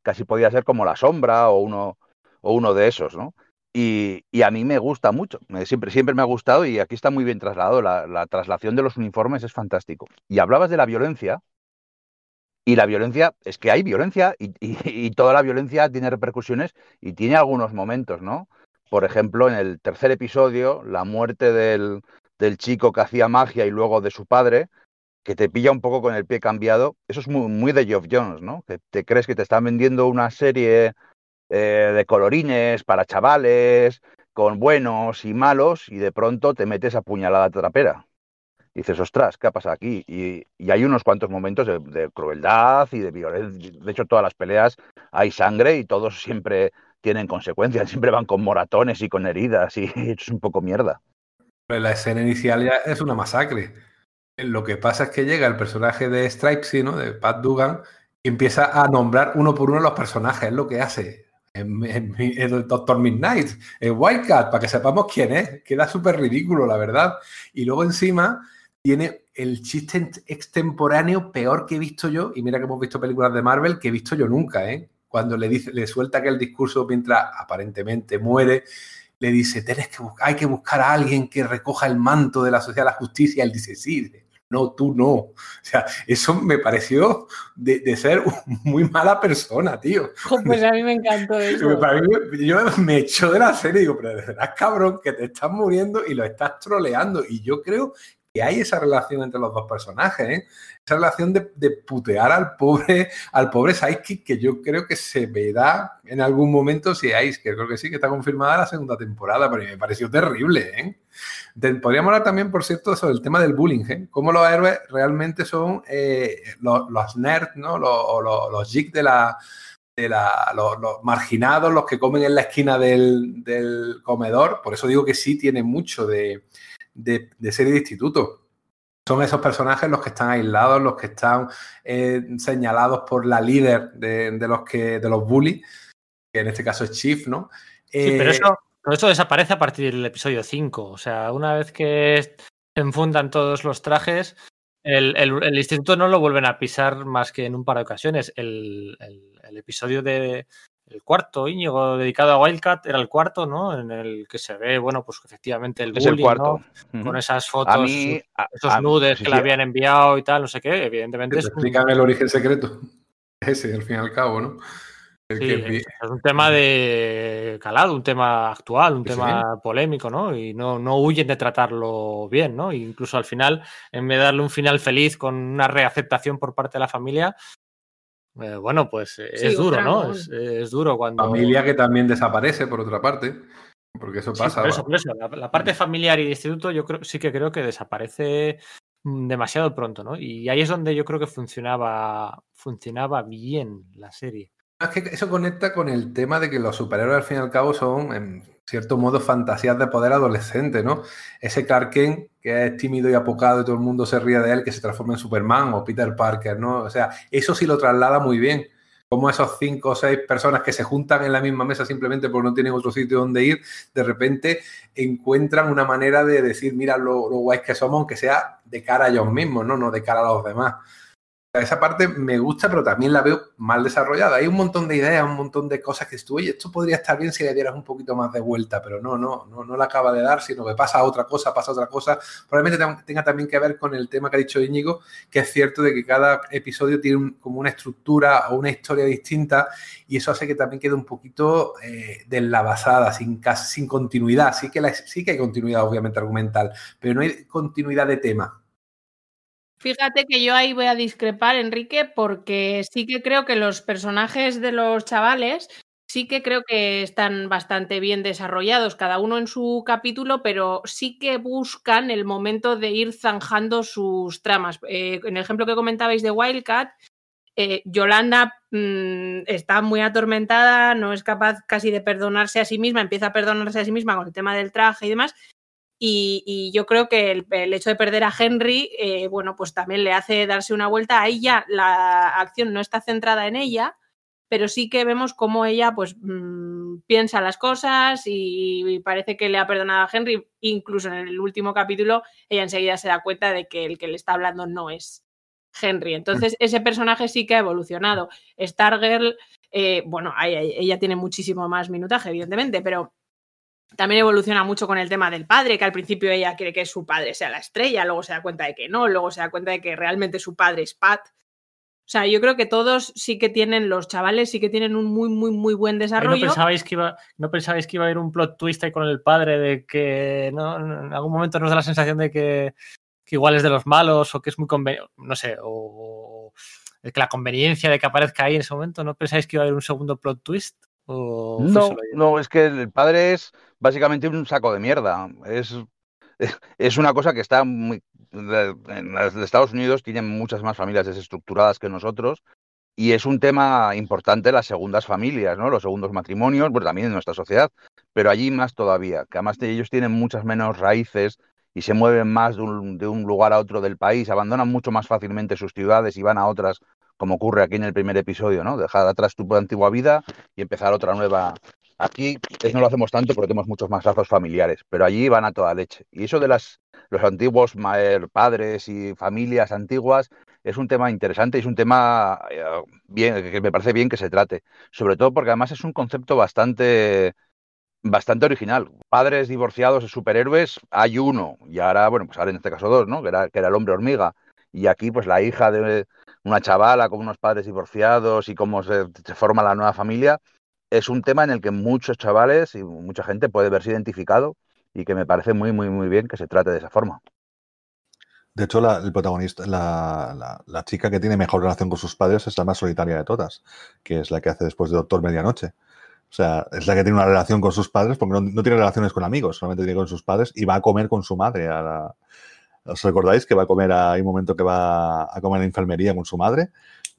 Casi podía ser como la sombra o uno, o uno de esos, ¿no? Y, a mí me gusta mucho, siempre, siempre me ha gustado y aquí está muy bien trasladado. La, la traslación de los uniformes es fantástico. Y hablabas de la violencia, y la violencia, es que hay violencia y toda la violencia tiene repercusiones y tiene algunos momentos, ¿no? Por ejemplo, en el tercer episodio, la muerte del, del chico que hacía magia y luego de su padre, que te pilla un poco con el pie cambiado. Eso es muy, de Geoff Jones, ¿no? Que te crees que te están vendiendo una serie eh, de colorines para chavales, con buenos y malos, y de pronto te metes a puñalada trapera. Y dices, ostras, ¿qué ha pasado aquí? Y, y hay unos cuantos momentos de, de, crueldad y de violencia. De hecho, todas las peleas hay sangre y todos siempre tienen consecuencias, siempre van con moratones y con heridas, y es un poco mierda. Pues la escena inicial ya es una masacre. Lo que pasa es que llega el personaje de Stripesy, ¿no? De Pat Dugan, y empieza a nombrar uno por uno los personajes, es lo que hace. El Doctor Midnight, el Wildcat, para que sepamos quién es. Queda súper ridículo, la verdad. Y luego encima tiene el chiste extemporáneo peor que he visto yo, y mira que hemos visto películas de Marvel que he visto yo nunca, ¿eh? Cuando le, dice, le suelta aquel discurso mientras aparentemente muere, le dice, Tienes que buscar, hay que buscar a alguien que recoja el manto de la sociedad de la justicia. Él dice, sí, no, tú no. O sea, eso me pareció de, de ser muy mala persona, tío. Pues a mí me encantó eso. Para mí, yo me echo de la serie y digo, pero de verdad, cabrón, que te estás muriendo y lo estás troleando. Y yo creo que hay esa relación entre los dos personajes, ¿eh? esa relación de, de, putear al pobre, al pobre Sidekick, que yo creo que se verá en algún momento si hay, que creo que sí, que está confirmada la segunda temporada, pero me pareció terrible. ¿eh? De, podríamos hablar también, por cierto, sobre el tema del bullying, ¿eh? cómo los héroes realmente son eh, los, los, nerds, ¿no? los, los, los geeks de la, de la, los, los, marginados, los que comen en la esquina del, del, comedor. Por eso digo que sí tiene mucho de, de, de serie de instituto. Son esos personajes los que están aislados, los que están eh, señalados por la líder de, de, los que de los bullies, que en este caso es Chief, ¿no? Sí, eh, pero eso, pero eso desaparece a partir del episodio 5. O sea, una vez que se enfundan todos los trajes, el, el, el, instituto no lo vuelven a pisar más que en un par de ocasiones. El, el episodio de, el cuarto, Íñigo, dedicado a Wildcat, era el cuarto, ¿no? En el que se ve, bueno, pues efectivamente el bullying, es el cuarto. ¿no? Uh -huh. Con esas fotos, a mí, a, esos a, nudes sí, que sí. le habían enviado y tal, no sé qué, evidentemente. Es un... el origen secreto. Ese, al fin y al cabo, ¿no? Sí, que... es un tema de calado, un tema actual, un sí, tema polémico, ¿no? Y no, no huyen de tratarlo bien, ¿no? E incluso al final, en vez de darle un final feliz con una reaceptación por parte de la familia, eh, bueno, pues es sí, duro, ¿no? Es, es, duro cuando. Familia que también desaparece, por otra parte. Porque eso pasa. Sí, por eso, por eso. La, la, parte familiar y de instituto, yo creo, sí que creo que desaparece mm, demasiado pronto, ¿no? Y ahí es donde yo creo que funcionaba, funcionaba bien la serie. Es que eso conecta con el tema de que los superhéroes al fin y al cabo son, en cierto modo, fantasías de poder adolescente, ¿no? Ese Clark Kent que es tímido y apocado y todo el mundo se ríe de él, que se transforma en Superman o Peter Parker, ¿no? O sea, eso sí lo traslada muy bien. Como esos cinco o seis personas que se juntan en la misma mesa simplemente porque no tienen otro sitio donde ir, de repente encuentran una manera de decir, mira lo, lo guays que somos, aunque sea de cara a ellos mismos, ¿no? No de cara a los demás esa parte me gusta, pero también la veo mal desarrollada. Hay un montón de ideas, un montón de cosas que estoy, esto podría estar bien si le dieras un poquito más de vuelta, pero no, no, no, no la acaba de dar, sino que pasa otra cosa, pasa otra cosa. Probablemente tenga también que ver con el tema que ha dicho Íñigo, que es cierto de que cada episodio tiene como una estructura o una historia distinta y eso hace que también quede un poquito eh, deslavazada, sin, sin continuidad. Que, sí que hay continuidad, obviamente, argumental, pero no hay continuidad de tema. Fíjate que yo ahí voy a discrepar, Enrique, porque sí que creo que los personajes de los chavales sí que creo que están bastante bien desarrollados, cada uno en su capítulo, pero sí que buscan el momento de ir zanjando sus tramas. Eh, en el ejemplo que comentabais de Wildcat, eh, Yolanda mmm, está muy atormentada, no es capaz casi de perdonarse a sí misma, empieza a perdonarse a sí misma con el tema del traje y demás, y, y, yo creo que el, el, hecho de perder a Henry, eh, bueno, pues también le hace darse una vuelta. A ella la acción no está centrada en ella, pero sí que vemos cómo ella pues mmm, piensa las cosas y, y, parece que le ha perdonado a Henry. Incluso en el último capítulo, ella enseguida se da cuenta de que el que le está hablando no es Henry. Entonces, ese personaje sí que ha evolucionado. Stargirl, eh, bueno, ella tiene muchísimo más minutaje, evidentemente, pero también evoluciona mucho con el tema del padre, que al principio ella quiere que su padre sea la estrella, luego se da cuenta de que no, luego se da cuenta de que realmente su padre es Pat. O sea, yo creo que todos sí que tienen, los chavales sí que tienen un muy, muy, muy buen desarrollo. ¿No pensabais que iba, no pensabais que iba a haber un plot twist ahí con el padre de que no, en algún momento nos da la sensación de que que igual es de los malos o que es muy conveniente, no sé, o, o que la conveniencia de que aparezca ahí en ese momento, ¿no pensáis que iba a haber un segundo plot twist? ¿O fue No, no, es que el padre es básicamente un saco de mierda. Es, es una cosa que está muy. En Estados Unidos tienen muchas más familias desestructuradas que nosotros. Y es un tema importante las segundas familias, ¿no? Los segundos matrimonios, pues también en nuestra sociedad, pero allí más todavía, que además de- ellos tienen muchas menos raíces y se mueven más de un, de un lugar a otro del país, abandonan mucho más fácilmente sus ciudades y van a otras, como ocurre aquí en el primer episodio, ¿no? Dejar atrás tu antigua vida y empezar otra nueva. Aquí no lo hacemos tanto porque tenemos muchos más lazos familiares, pero allí van a toda leche. Y eso de las, los antiguos eh, padres y familias antiguas es un tema interesante y es un tema eh, bien, que me parece bien que se trate. Sobre todo porque además es un concepto bastante, bastante original. Padres divorciados de superhéroes, hay uno, y ahora, bueno, pues ahora en este caso dos, ¿no? Que era, que era el hombre hormiga. Y aquí, pues la hija de una chavala con unos padres divorciados y cómo se, forma la nueva familia, es un tema en el que muchos chavales y mucha gente puede verse identificado y que me parece muy, muy, muy bien que se trate de esa forma. De hecho, la, el protagonista, la, la, la, chica que tiene mejor relación con sus padres es la más solitaria de todas, que es la que hace después de Doctor Medianoche. O sea, es la que tiene una relación con sus padres, porque no, no tiene relaciones con amigos, solamente tiene con sus padres y va a comer con su madre. A la, ¿Os recordáis que va a comer? A, hay un momento que va a comer a la enfermería con su madre.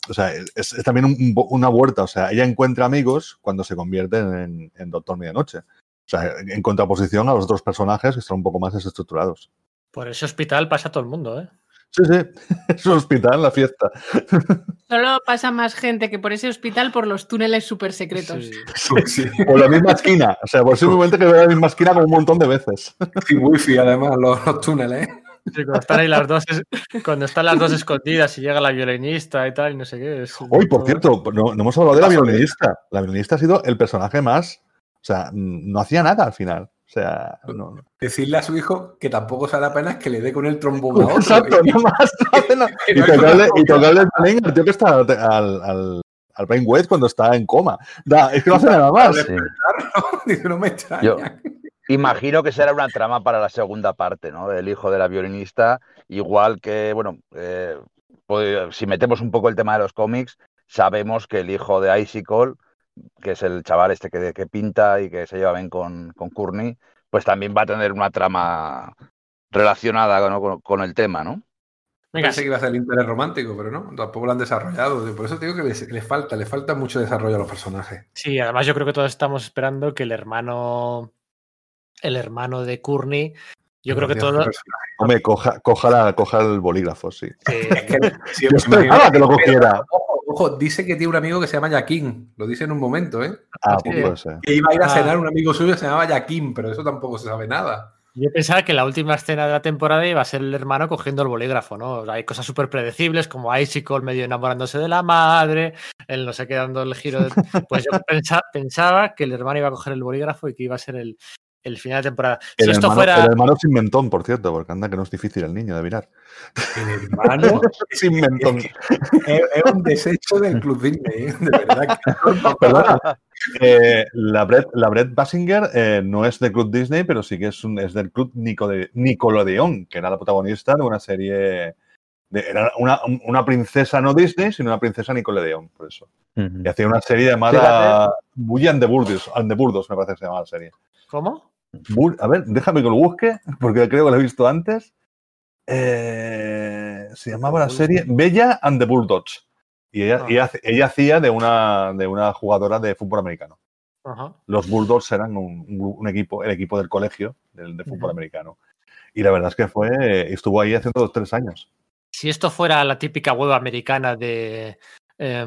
O sea, es, es también un, una vuelta. O sea, ella encuentra amigos cuando se convierte en, en Doctor Medianoche. O sea, en contraposición a los otros personajes que están un poco más desestructurados. Por ese hospital pasa todo el mundo, ¿eh? Sí, sí, es un hospital, la fiesta. Solo pasa más gente que por ese hospital por los túneles súper secretos. Sí. Sí. Por la misma esquina, o sea, por simplemente que veo la misma esquina como un montón de veces. Y wifi, además, los, los túneles. Sí, cuando están ahí las dos, cuando están las dos escondidas y llega la violinista y tal, y no sé qué. Es Hoy, por cierto, no, no, hemos hablado de la violinista. La violinista ha sido el personaje más. O sea, no hacía nada al final. O sea, no. Decirle a su hijo que tampoco se da pena que le dé con el trombón a otro. Exacto, no más. No y, tocarle, y tocarle el brain al tío que está al, al, al Brain Wade cuando está en coma. Da, es que no hace nada más. Sí. Dice, no me extraña. Yo imagino que será una trama para la segunda parte, ¿no? El hijo de la violinista, igual que, bueno, eh, pues, si metemos un poco el tema de los cómics, sabemos que el hijo de Icicle que es el chaval este que, que, pinta y que se lleva bien con, con Courtney, pues también va a tener una trama relacionada ¿no? con, con, el tema, ¿no? Venga, Pensé que iba a ser el interés romántico, pero no, tampoco lo han desarrollado. Por eso digo que les, les, falta, les falta mucho desarrollo a los personajes. Sí, además yo creo que todos estamos esperando que el hermano, el hermano de Courtney, yo creo que todo. Hombre, coja, coja, la, coja el bolígrafo, sí. sí. es que, sí, yo esperaba que lo cogiera. Ojo, ojo, dice que tiene un amigo que se llama Jaquín. Lo dice en un momento, ¿eh? Ah, pues puede ser. Que iba a ir a cenar un amigo suyo que se llamaba Jaquín, pero eso tampoco se sabe nada. Yo pensaba que la última escena de la temporada iba a ser el hermano cogiendo el bolígrafo, ¿no? O sea, hay cosas súper predecibles, como Icicle medio enamorándose de la madre, él no sé qué dando el giro. De... Pues yo pensaba, pensaba que el hermano iba a coger el bolígrafo y que iba a ser el, el final de temporada. El, si esto hermano, fuera... el hermano sin mentón, por cierto, porque anda que no es difícil el niño de mirar. El hermano sin mentón. Es, es, es, un desecho del Club Disney, ¿eh? de verdad. Perdona. Eh, la, Brett, la Brett Basinger eh, no es del Club Disney, pero sí que es, un, es del Club Nicole, Nickelodeon, que era la protagonista de una serie. De, era una, una, princesa no Disney, sino una princesa Nickelodeon, por eso. Uh -huh. Y hacía una serie llamada Bully and the Burdos, and the Burdos, me parece que se llamaba la serie. ¿Cómo? Bull, a ver, déjame que lo busque, porque creo que lo he visto antes. Eh, se llamaba la serie Bella and the Bulldogs. Y ella, ah. ella, ella, hacía de una, de una jugadora de fútbol americano. Los Bulldogs eran un, un, equipo, el equipo del colegio de, de fútbol uh -huh. americano. Y la verdad es que fue, estuvo ahí haciendo dos, tres años. Si esto fuera la típica web americana de, eh,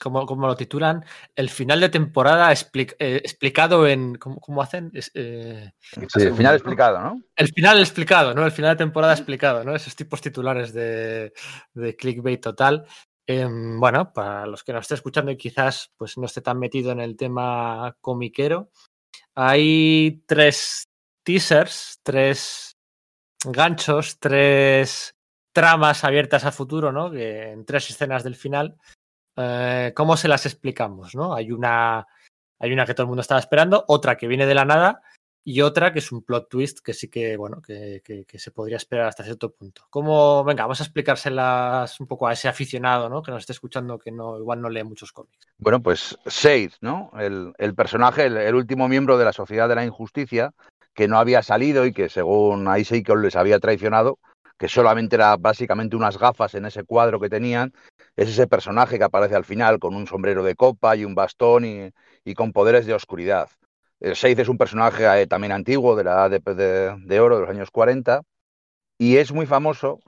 como, como, lo titulan, el final de temporada explic, eh, explicado en. ¿Cómo, cómo hacen? Eh, sí, el final explicado, ¿no? El final explicado, ¿no? El final de temporada explicado, ¿no? Esos tipos titulares de, de clickbait total. Eh, bueno, para los que nos esté escuchando y quizás pues, no esté tan metido en el tema comiquero, hay tres teasers, tres ganchos, tres tramas abiertas a futuro, ¿no? Que en tres escenas del final. Eh, ¿Cómo se las explicamos? ¿no? Hay una, hay una que todo el mundo estaba esperando, otra que viene de la nada y otra que es un plot twist que sí que, bueno, que, que, se podría esperar hasta cierto punto. Como, venga, vamos a explicárselas un poco a ese aficionado, ¿no? Que nos esté escuchando, que no, igual no lee muchos cómics. Bueno, pues Shade, ¿no? El, el personaje, el, último miembro de la Sociedad de la Injusticia, que no había salido y que según Isaac les había traicionado, que solamente era básicamente unas gafas en ese cuadro que tenían, es ese personaje que aparece al final con un sombrero de copa y un bastón y, y con poderes de oscuridad. El Seid es un personaje eh, también antiguo de la de, de, oro de los años 40 y es muy famoso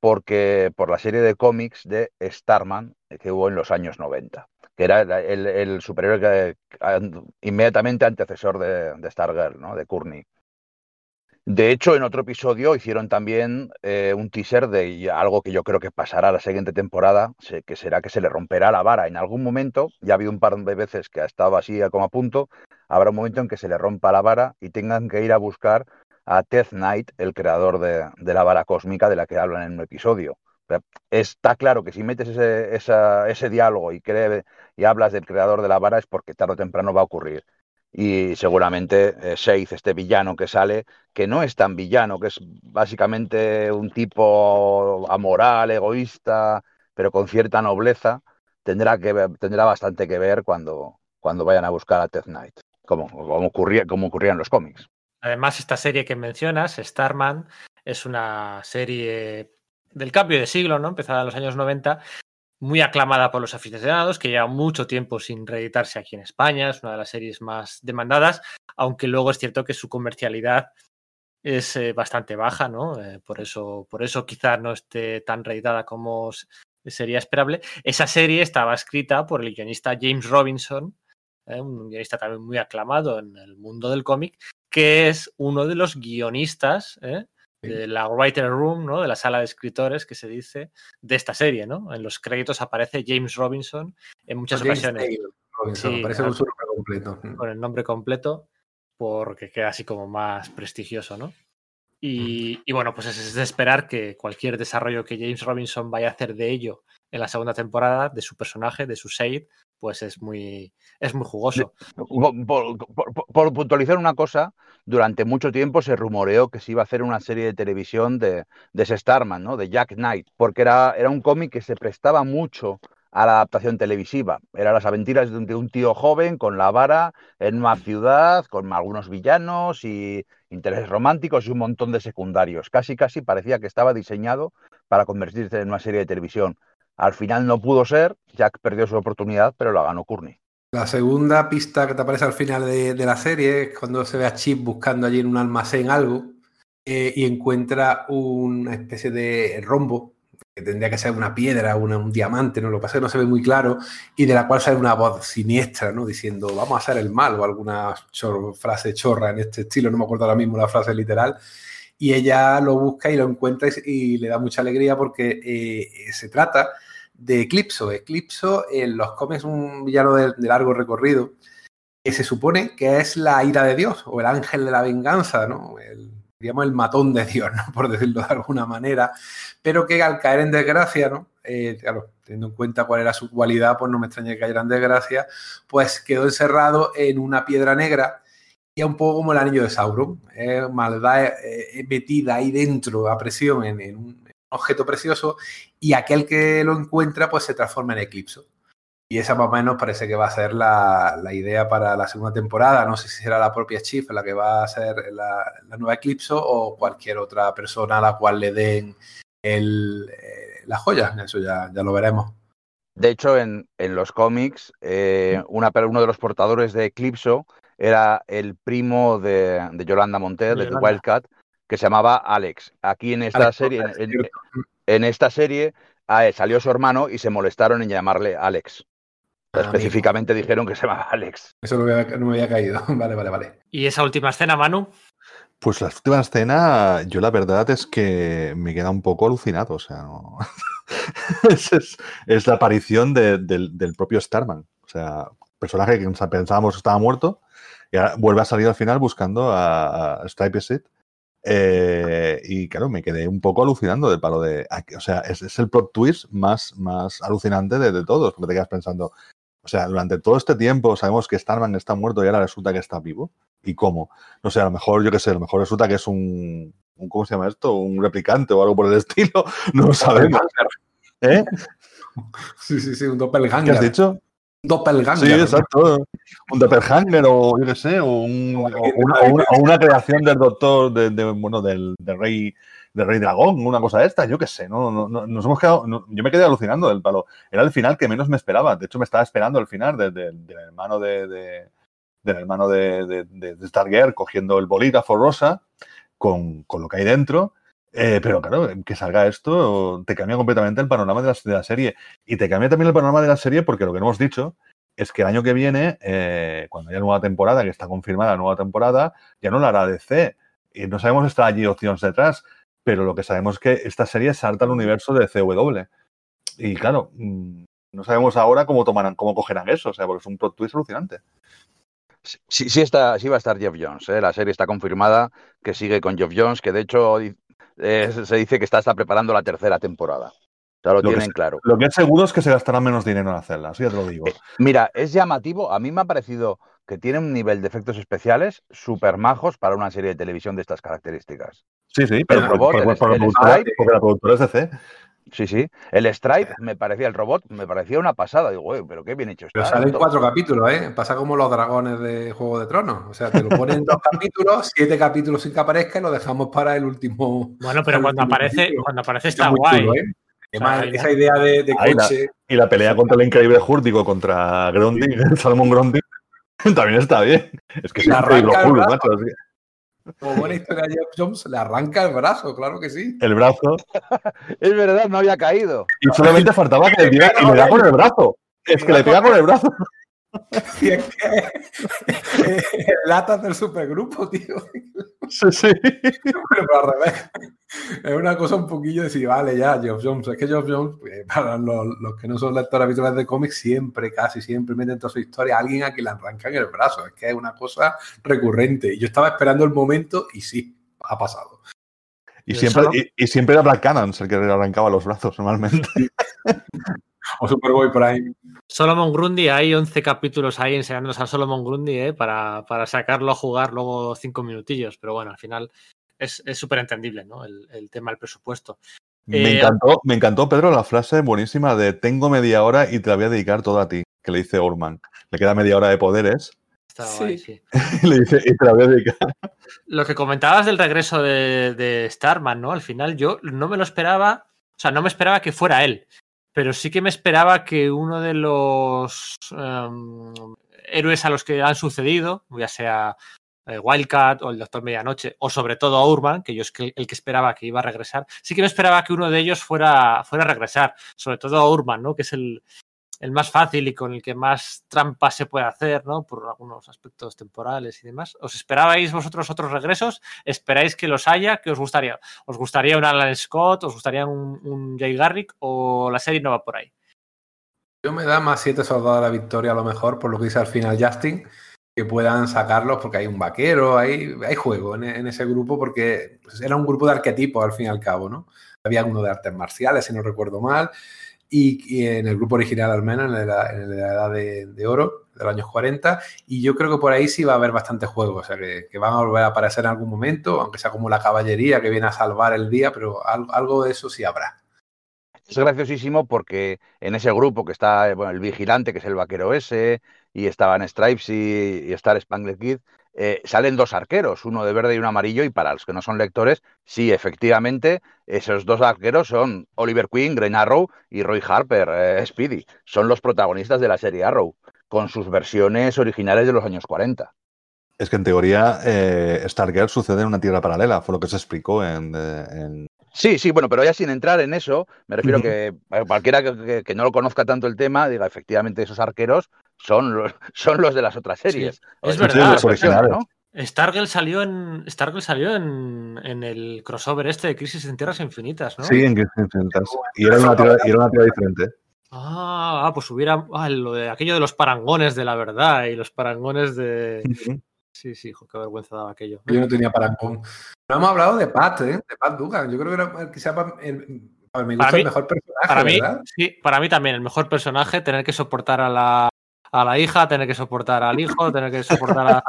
porque por la serie de cómics de Starman que hubo en los años 90, que era el, el superhéroe que, inmediatamente antecesor de, de Stargirl, ¿no? de Courtney. De hecho, en otro episodio hicieron también eh, un teaser de algo que yo creo que pasará la siguiente temporada, que será que se le romperá la vara en algún momento. Ya ha habido un par de veces que ha estado así como a punto. Habrá un momento en que se le rompa la vara y tengan que ir a buscar a Death Knight, el creador de, la vara cósmica de la que hablan en un episodio. Está claro que si metes ese, esa, ese diálogo y, y hablas del creador de la vara es porque tarde o temprano va a ocurrir y seguramente eh, este villano que sale, que no es tan villano, que es básicamente un tipo amoral, egoísta, pero con cierta nobleza, tendrá, que, tendrá bastante que ver cuando, cuando vayan a buscar a Death Knight, como, como, ocurría, como ocurría en los cómics. Además, esta serie que mencionas, Starman, es una serie del cambio de siglo, ¿no? Empezada en los años 90, muy aclamada por los aficionados, que lleva mucho tiempo sin reeditarse aquí en España, es una de las series más demandadas, aunque luego es cierto que su comercialidad es eh, bastante baja, ¿no? Eh, por, eso, por eso quizás no esté tan reeditada como sería esperable. Esa serie estaba escrita por el guionista James Robinson, eh, un guionista también muy aclamado en el mundo del cómic, que es uno de los guionistas. De la writer room, ¿no? De la sala de escritores que se dice de esta serie, ¿no? En los créditos aparece James Robinson en muchas James ocasiones. Taylor, Robinson, sí, con su nombre completo. Con el nombre completo, porque queda así como más prestigioso, ¿no? Y, y, bueno, pues es de esperar que cualquier desarrollo que James Robinson vaya a hacer de ello en la segunda temporada, de su personaje, de su Shade, pues es muy, es muy jugoso. Por, por, por, puntualizar una cosa, durante mucho tiempo se rumoreó que se iba a hacer una serie de televisión de, de Starman, ¿no? de Jack Knight, porque era, era un cómic que se prestaba mucho a la adaptación televisiva. Eran las aventuras de un, de un, tío joven con la vara en una ciudad, con algunos villanos y intereses románticos y un montón de secundarios. Casi, casi parecía que estaba diseñado para convertirse en una serie de televisión. Al final no pudo ser, Jack perdió su oportunidad, pero la ganó Courtney. La segunda pista que te aparece al final de, la serie es cuando se ve a Chip buscando allí en un almacén algo eh, y encuentra una especie de rombo que tendría que ser una piedra, un diamante, no lo que pasa no se ve muy claro, y de la cual sale una voz siniestra, ¿no? Diciendo, vamos a hacer el mal, o alguna frase chorra en este estilo, no me acuerdo ahora mismo la frase literal, y ella lo busca y lo encuentra y, le da mucha alegría porque eh, se trata de Eclipso. Eclipso en los cómics un villano de, largo recorrido que se supone que es la ira de Dios o el ángel de la venganza, ¿no? El, digamos, el matón de Dios, ¿no? por decirlo de alguna manera, pero que al caer en desgracia, ¿no? Eh, claro, teniendo en cuenta cuál era su cualidad, pues no me extraña que cayera en desgracia, pues quedó encerrado en una piedra negra y un poco como el anillo de Sauron, eh, maldad eh, metida ahí dentro a presión en, un objeto precioso y aquel que lo encuentra pues se transforma en eclipso. Y esa más o menos parece que va a ser la, la, idea para la segunda temporada. No sé si será la propia Chief la que va a ser la, nueva Eclipso o cualquier otra persona a la cual le den el, eh, la joya. Eso ya, ya, lo veremos. De hecho, en, en los cómics, eh, uno de los portadores de Eclipso era el primo de, de Yolanda Monter, de, de Wildcat, que se llamaba Alex. Aquí en esta Alex, serie, en, en, en, esta serie eh, salió su hermano y se molestaron en llamarle Alex. Ah, específicamente amigo. dijeron que se llamaba Alex. Eso no me, había, no me había caído. vale, vale, vale. ¿Y esa última escena, Manu? Pues la última escena, yo la verdad es que me queda un poco alucinado. O sea, no... es, es, es, la aparición de, de, del propio Starman. O sea, personaje que pensábamos estaba muerto y ahora vuelve a salir al final buscando a, a Stripe Seed. Eh, y claro, me quedé un poco alucinando del palo de. O sea, es, es el plot twist más, más alucinante de, de, todos, porque te quedas pensando, O sea, durante todo este tiempo sabemos que Starman está muerto y ahora resulta que está vivo. ¿Y cómo? No sé, a lo mejor, yo qué sé, a lo mejor resulta que es un, un ¿cómo se llama esto? Un replicante o algo por el estilo. No lo sabemos. ¿Eh? Sí, sí, sí, un ¿Qué doppelganger. has dicho? Doppelganger. Sí, exacto. Un doppelganger o yo qué sé, o, un- o una, creación del doctor, de, de- bueno, del, rey del rey dragón, una cosa de esta, yo qué sé, no, no, no- nos hemos quedado, yo me quedé alucinando del palo. Era el final que menos me esperaba. De hecho, me estaba esperando el final de- de- del hermano de, de- del hermano de- de Stargirl cogiendo el bolígrafo rosa con, con lo que hay dentro. Eh, pero claro, que salga esto te cambia completamente el panorama de la, serie. Y te cambia también el panorama de la serie porque lo que hemos dicho es que el año que viene, eh, cuando haya nueva temporada, que está confirmada la nueva temporada, ya no la hará DC. Y no sabemos si está allí opciones detrás, pero lo que sabemos es que esta serie salta al universo de CW. Y claro, mm, no sabemos ahora cómo tomarán, cómo cogerán eso, o sea, porque es un plot twist alucinante. Sí, sí, está, sí va a estar Jeff Jones. ¿eh? La serie está confirmada que sigue con Jeff Jones, que de hecho eh, se dice que está, está preparando la tercera temporada. O sea, lo, Lo que tienen es- claro. Lo que es seguro es que se gastará menos dinero en hacerla, eso ya te lo digo. Eh, Mira, es llamativo. A mí me ha parecido que tiene un nivel de efectos especiales súper majos para una serie de televisión de estas características. Sí, sí, el pero, por- robot, por- el- el porque la productora es DC. Sí, sí. El Stripe me parecía, el robot me parecía una pasada. Digo, "Uy, pero qué bien hecho está. Pero salen esto". cuatro capítulos, ¿eh? Pasa como los dragones de Juego de Tronos. O sea, te lo ponen en dos capítulos, siete capítulos sin que aparezca y lo dejamos para el último. Bueno, pero cuando aparece, capítulo. cuando aparece Está guay. chulo, ¿eh? Además, O sea, esa idea de, de Ahí la- coche. Y la pelea contra el increíble Hurt, digo, contra Grundy, Salmon Grundy, también está bien. Es que es Le increíble brazo. macho. así Como buena historia de Jeff Jones, le arranca el brazo, claro que sí. El brazo. Es verdad, no había caído. Y solamente faltaba que le diera y le da con el brazo. Es que le pega con el brazo. Y es que latas del supergrupo, tío. Sí, sí. Pero al revés. Es una cosa un poquillo de decir, vale, ya, Geoff Jones. Es que Geoff Jones, eh, para los, los que no son lectores habituales de cómics, siempre, casi siempre meten toda su historia a alguien a quien le arrancan el brazo. Es que es una cosa recurrente. Y yo estaba esperando el momento y sí, ha pasado. Y siempre, y, y siempre era Black Cannon el que le arrancaba los brazos normalmente. O Superboy por ahí. Solomon Grundy, hay 11 capítulos ahí enseñándonos a Solomon Grundy ¿eh? para, para sacarlo a jugar luego cinco minutillos, pero bueno, al final es es súper entendible ¿no? el, el tema del presupuesto. Me Eh, encantó, me encantó, Pedro, la frase buenísima de tengo media hora y te la voy a dedicar toda a ti, que le dice Orman. Le queda media hora de poderes Está Sí. guay, sí. y le dice, y te la voy a dedicar. Lo que comentabas del regreso de, de Starman, ¿no? Al final yo no me lo esperaba, o sea, no me esperaba que fuera él, pero sí que me esperaba que uno de los em, héroes a los que han sucedido, ya sea eh, Wildcat o el Doctor Medianoche, o sobre todo Urban, que yo es el que esperaba que iba a regresar, sí que me esperaba que uno de ellos fuera, fuera a regresar, sobre todo Urban, ¿no? Que es el, el más fácil y con el que más trampas se puede hacer, ¿no? Por algunos aspectos temporales y demás. ¿Os esperabais vosotros otros regresos? ¿Esperáis que los haya? ¿Qué os gustaría? ¿Os gustaría un Alan Scott? ¿Os gustaría un, Jay Garrick? ¿O la serie no va por ahí? Yo me da más siete soldados de la victoria a lo mejor, por lo que dice al final Justin, que puedan sacarlos porque hay un vaquero, hay, hay juego en, en ese grupo porque pues, era un grupo de arquetipos al fin y al cabo, ¿no? Había uno de artes marciales, si no recuerdo mal, y, en el grupo original al menos, en la, en la edad de, de oro, de los años 40, y yo creo que por ahí sí va a haber bastante juego, o sea, que, van a volver a aparecer en algún momento, aunque sea como la caballería que viene a salvar el día, pero algo, de eso sí habrá. Es graciosísimo porque en ese grupo que está bueno, el vigilante, que es el vaquero ese, y estaban Stripes y, y Star Spangled Kid, eh, salen dos arqueros, uno de verde y uno amarillo, y para los que no son lectores, sí, efectivamente, esos dos arqueros son Oliver Queen, Green Arrow y Roy Harper, eh, Speedy. Son los protagonistas de la serie Arrow, con sus versiones originales de los años 40. Es que en teoría eh, Stargirl sucede en una tierra paralela, fue lo que se explicó en, eh, en- Sí, sí, bueno, pero ya sin entrar en eso, me refiero Ujú. que cualquiera que, que- que no lo conozca tanto el tema, diga, efectivamente, esos arqueros son los, son los de las otras series. Es verdad. Stargirl salió en Stargirl salió en, en el crossover este de Crisis en Tierras Infinitas, ¿no? Sí, en Crisis Infinitas. Y era una tierra, y era una tierra diferente. Ah, ah, pues hubiera ah, lo de aquello de los parangones de la verdad y los parangones de. Sí, sí, hijo, qué vergüenza daba aquello. Yo no tenía parangón. No hemos hablado de Pat, ¿eh? De Pat Dugan. Yo creo que era quizá para, el, para gusto Para mí- el mejor personaje, Para mí, ¿verdad? sí, para mí también el mejor personaje, tener que soportar a la a la hija, tener que soportar al hijo, tener que soportar a-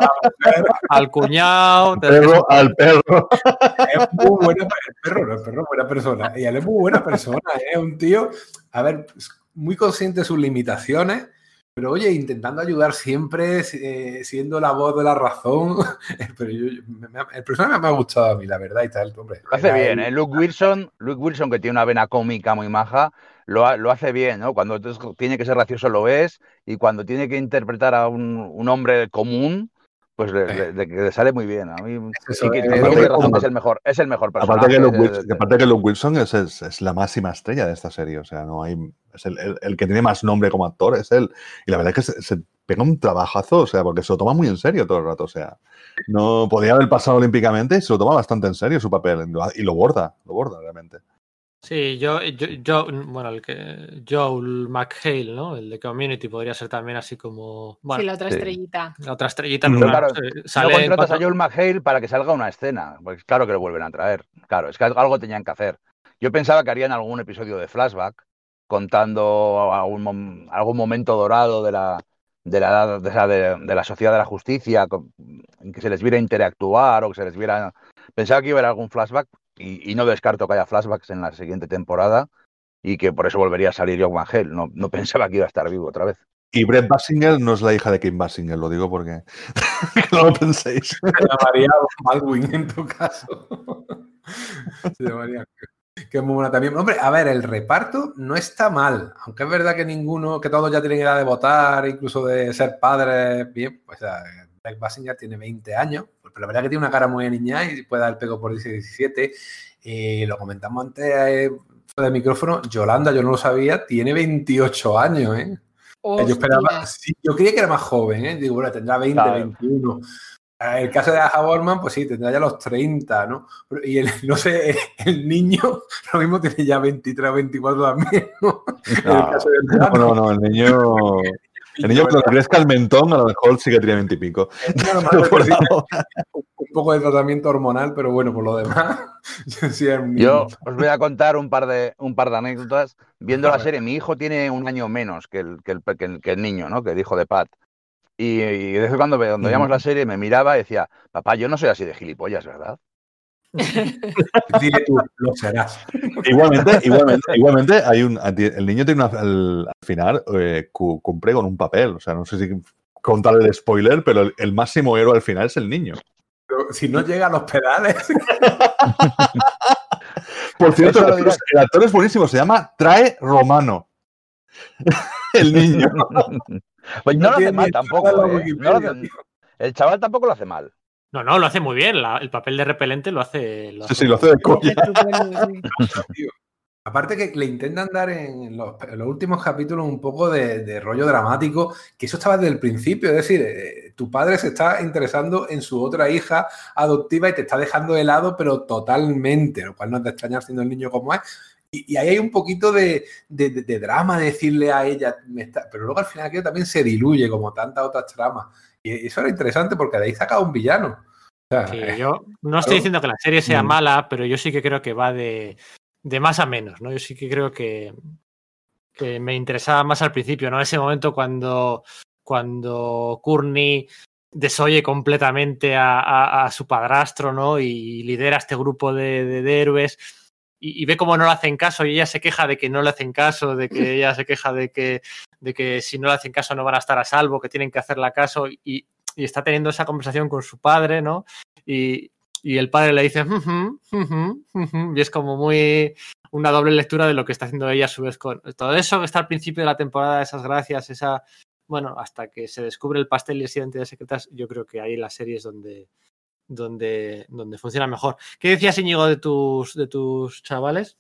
al cuñado. Al tener que al perro. Es muy buena, el perro, no, el perro es buena persona. Y él es muy buena persona, ¿eh? es un tío, a ver, pues, muy consciente de sus limitaciones, pero oye, intentando ayudar siempre, eh, siendo la voz de la razón. Pero yo, me- me- el personaje me ha gustado a mí, la verdad, y tal, hombre. Lo hace bien. ¿eh? Luke Wilson, Luke Wilson, que tiene una vena cómica muy maja, lo, lo hace bien, ¿no? Cuando tiene que ser gracioso lo es, y cuando tiene que interpretar a un, un hombre común, pues le, le- le- le sale muy bien. A mí Eso, sí que eh, razón es el mejor, es el mejor personaje. Aparte que, Luke de- Wilson, de- aparte que Luke Wilson es, es- es la máxima estrella de esta serie. O sea, no hay. Es el, el- el que tiene más nombre como actor, es él. Y la verdad es que se, se pega un trabajazo, o sea, porque se lo toma muy en serio todo el rato. O sea, no podía haber pasado olímpicamente y se lo toma bastante en serio su papel. Y lo borda, lo borda realmente. Sí, yo, yo, yo- bueno, el que Joel McHale, ¿no? El de Community podría ser también así como, bueno, sí, la otra estrellita. la otra estrellita. Pero claro, No sale en contratas a cuatro- Joel McHale para que salga una escena, pues claro que lo vuelven a traer. Claro, es que algo tenían que hacer. Yo pensaba que harían algún episodio de flashback contando algún, algún momento dorado de la, de la, edad- de, la- de- la sociedad de la justicia, en que se les viera interactuar o que se les viera... Pensaba que iba a haber algún flashback y, y no descarto que haya flashbacks en la siguiente temporada y que por eso volvería a salir Joel McHale. No, no pensaba que iba a estar vivo otra vez. Y Brett Basinger no es la hija de Kim Basinger, lo digo porque que no lo penséis. Se llamaría Baldwin en tu caso. Se llamaría. Que es muy buena también. Hombre, a ver, el reparto no está mal. Aunque es verdad que ninguno, que todos ya tienen edad de votar, incluso de ser padres. Bien, pues o sea, Greg Basinger tiene 20 años, pero la verdad que tiene una cara muy niña y puede dar el pego por 17. Y lo comentamos antes eh, de micrófono. Yolanda, yo no lo sabía, tiene 28 años, ¿eh? Yo esperaba, sí, yo creía que era más joven, ¿eh? Digo, bueno, tendrá 20, Claro. 21. Eh, El caso de Aja Borman, pues sí, tendrá ya los 30, ¿no? Y el, no sé, el, el niño lo mismo tiene ya 23 o 24 también, ¿no? En el No. caso del No, no, no, el niño. El niño cuando crezca el mentón, a lo mejor sí que tiene 20 y pico. Es normal, Por porque sí, ahora. un poco de tratamiento hormonal, pero bueno, por lo demás, sí un Yo os voy a contar un par de, un par de anécdotas. Viendo la serie, mi hijo tiene un año menos que el, que el, que el- que el niño, ¿no? Que el hijo de Pat. Y, y de vez en cuando, ve- cuando veíamos la serie, me miraba y decía, papá, yo no soy así de gilipollas, ¿verdad? Dile tú, lo serás. Igualmente, igualmente, igualmente hay un, el niño tiene una, al, al final eh, cu- cumple con un papel. O sea, no sé si contar el spoiler, pero el, el máximo héroe al final es el niño. Pero si no llega a los pedales, Por cierto, el actor, dirás. el actor es buenísimo, se llama Trae Romano. el niño. Pues No no, lo hace mal tampoco. ¿eh? No lo hace- Wikipedia, el chaval tampoco lo hace mal. No, no, lo hace muy bien. la- el papel de repelente lo hace. Lo Sí, hace sí, lo hace de coña. Aparte que le intentan dar en los, en los últimos capítulos un poco de, de rollo dramático, que eso estaba desde el principio, es decir, eh, tu padre se está interesando en su otra hija adoptiva y te está dejando de lado, pero totalmente, lo cual no es de extrañar siendo el niño como es. Y, ahí hay un poquito de, de- de- de drama de decirle a ella, me está- pero luego al final aquello también se diluye como tantas otras tramas. Y eso era interesante porque de ahí saca un villano. O sea, Sí, eh, yo no estoy diciendo que la serie sea Mm. mala, pero yo sí que creo que va de, de más a menos, ¿no? Yo sí que creo que, que me interesaba más al principio, ¿no? Ese momento cuando, cuando Courtney desoye completamente a, a- a su padrastro, ¿no? Y lidera este grupo de, de- de héroes. Y, ve cómo no le hacen caso y ella se queja de que no le hacen caso, de que ella se queja de que, de que si no le hacen caso no van a estar a salvo, que tienen que hacerle caso y, está teniendo esa conversación con su padre, ¿no? Y, el padre le dice, "Ujú, ujú, ujú", y es como muy una doble lectura de lo que está haciendo ella a su vez con todo eso que está al principio de la temporada, esas gracias, esa, bueno, hasta que se descubre el pastel y esa identidad secretas, yo creo que ahí la serie es donde, donde, donde funciona mejor. ¿Qué decías, Íñigo, de tus, de tus chavales?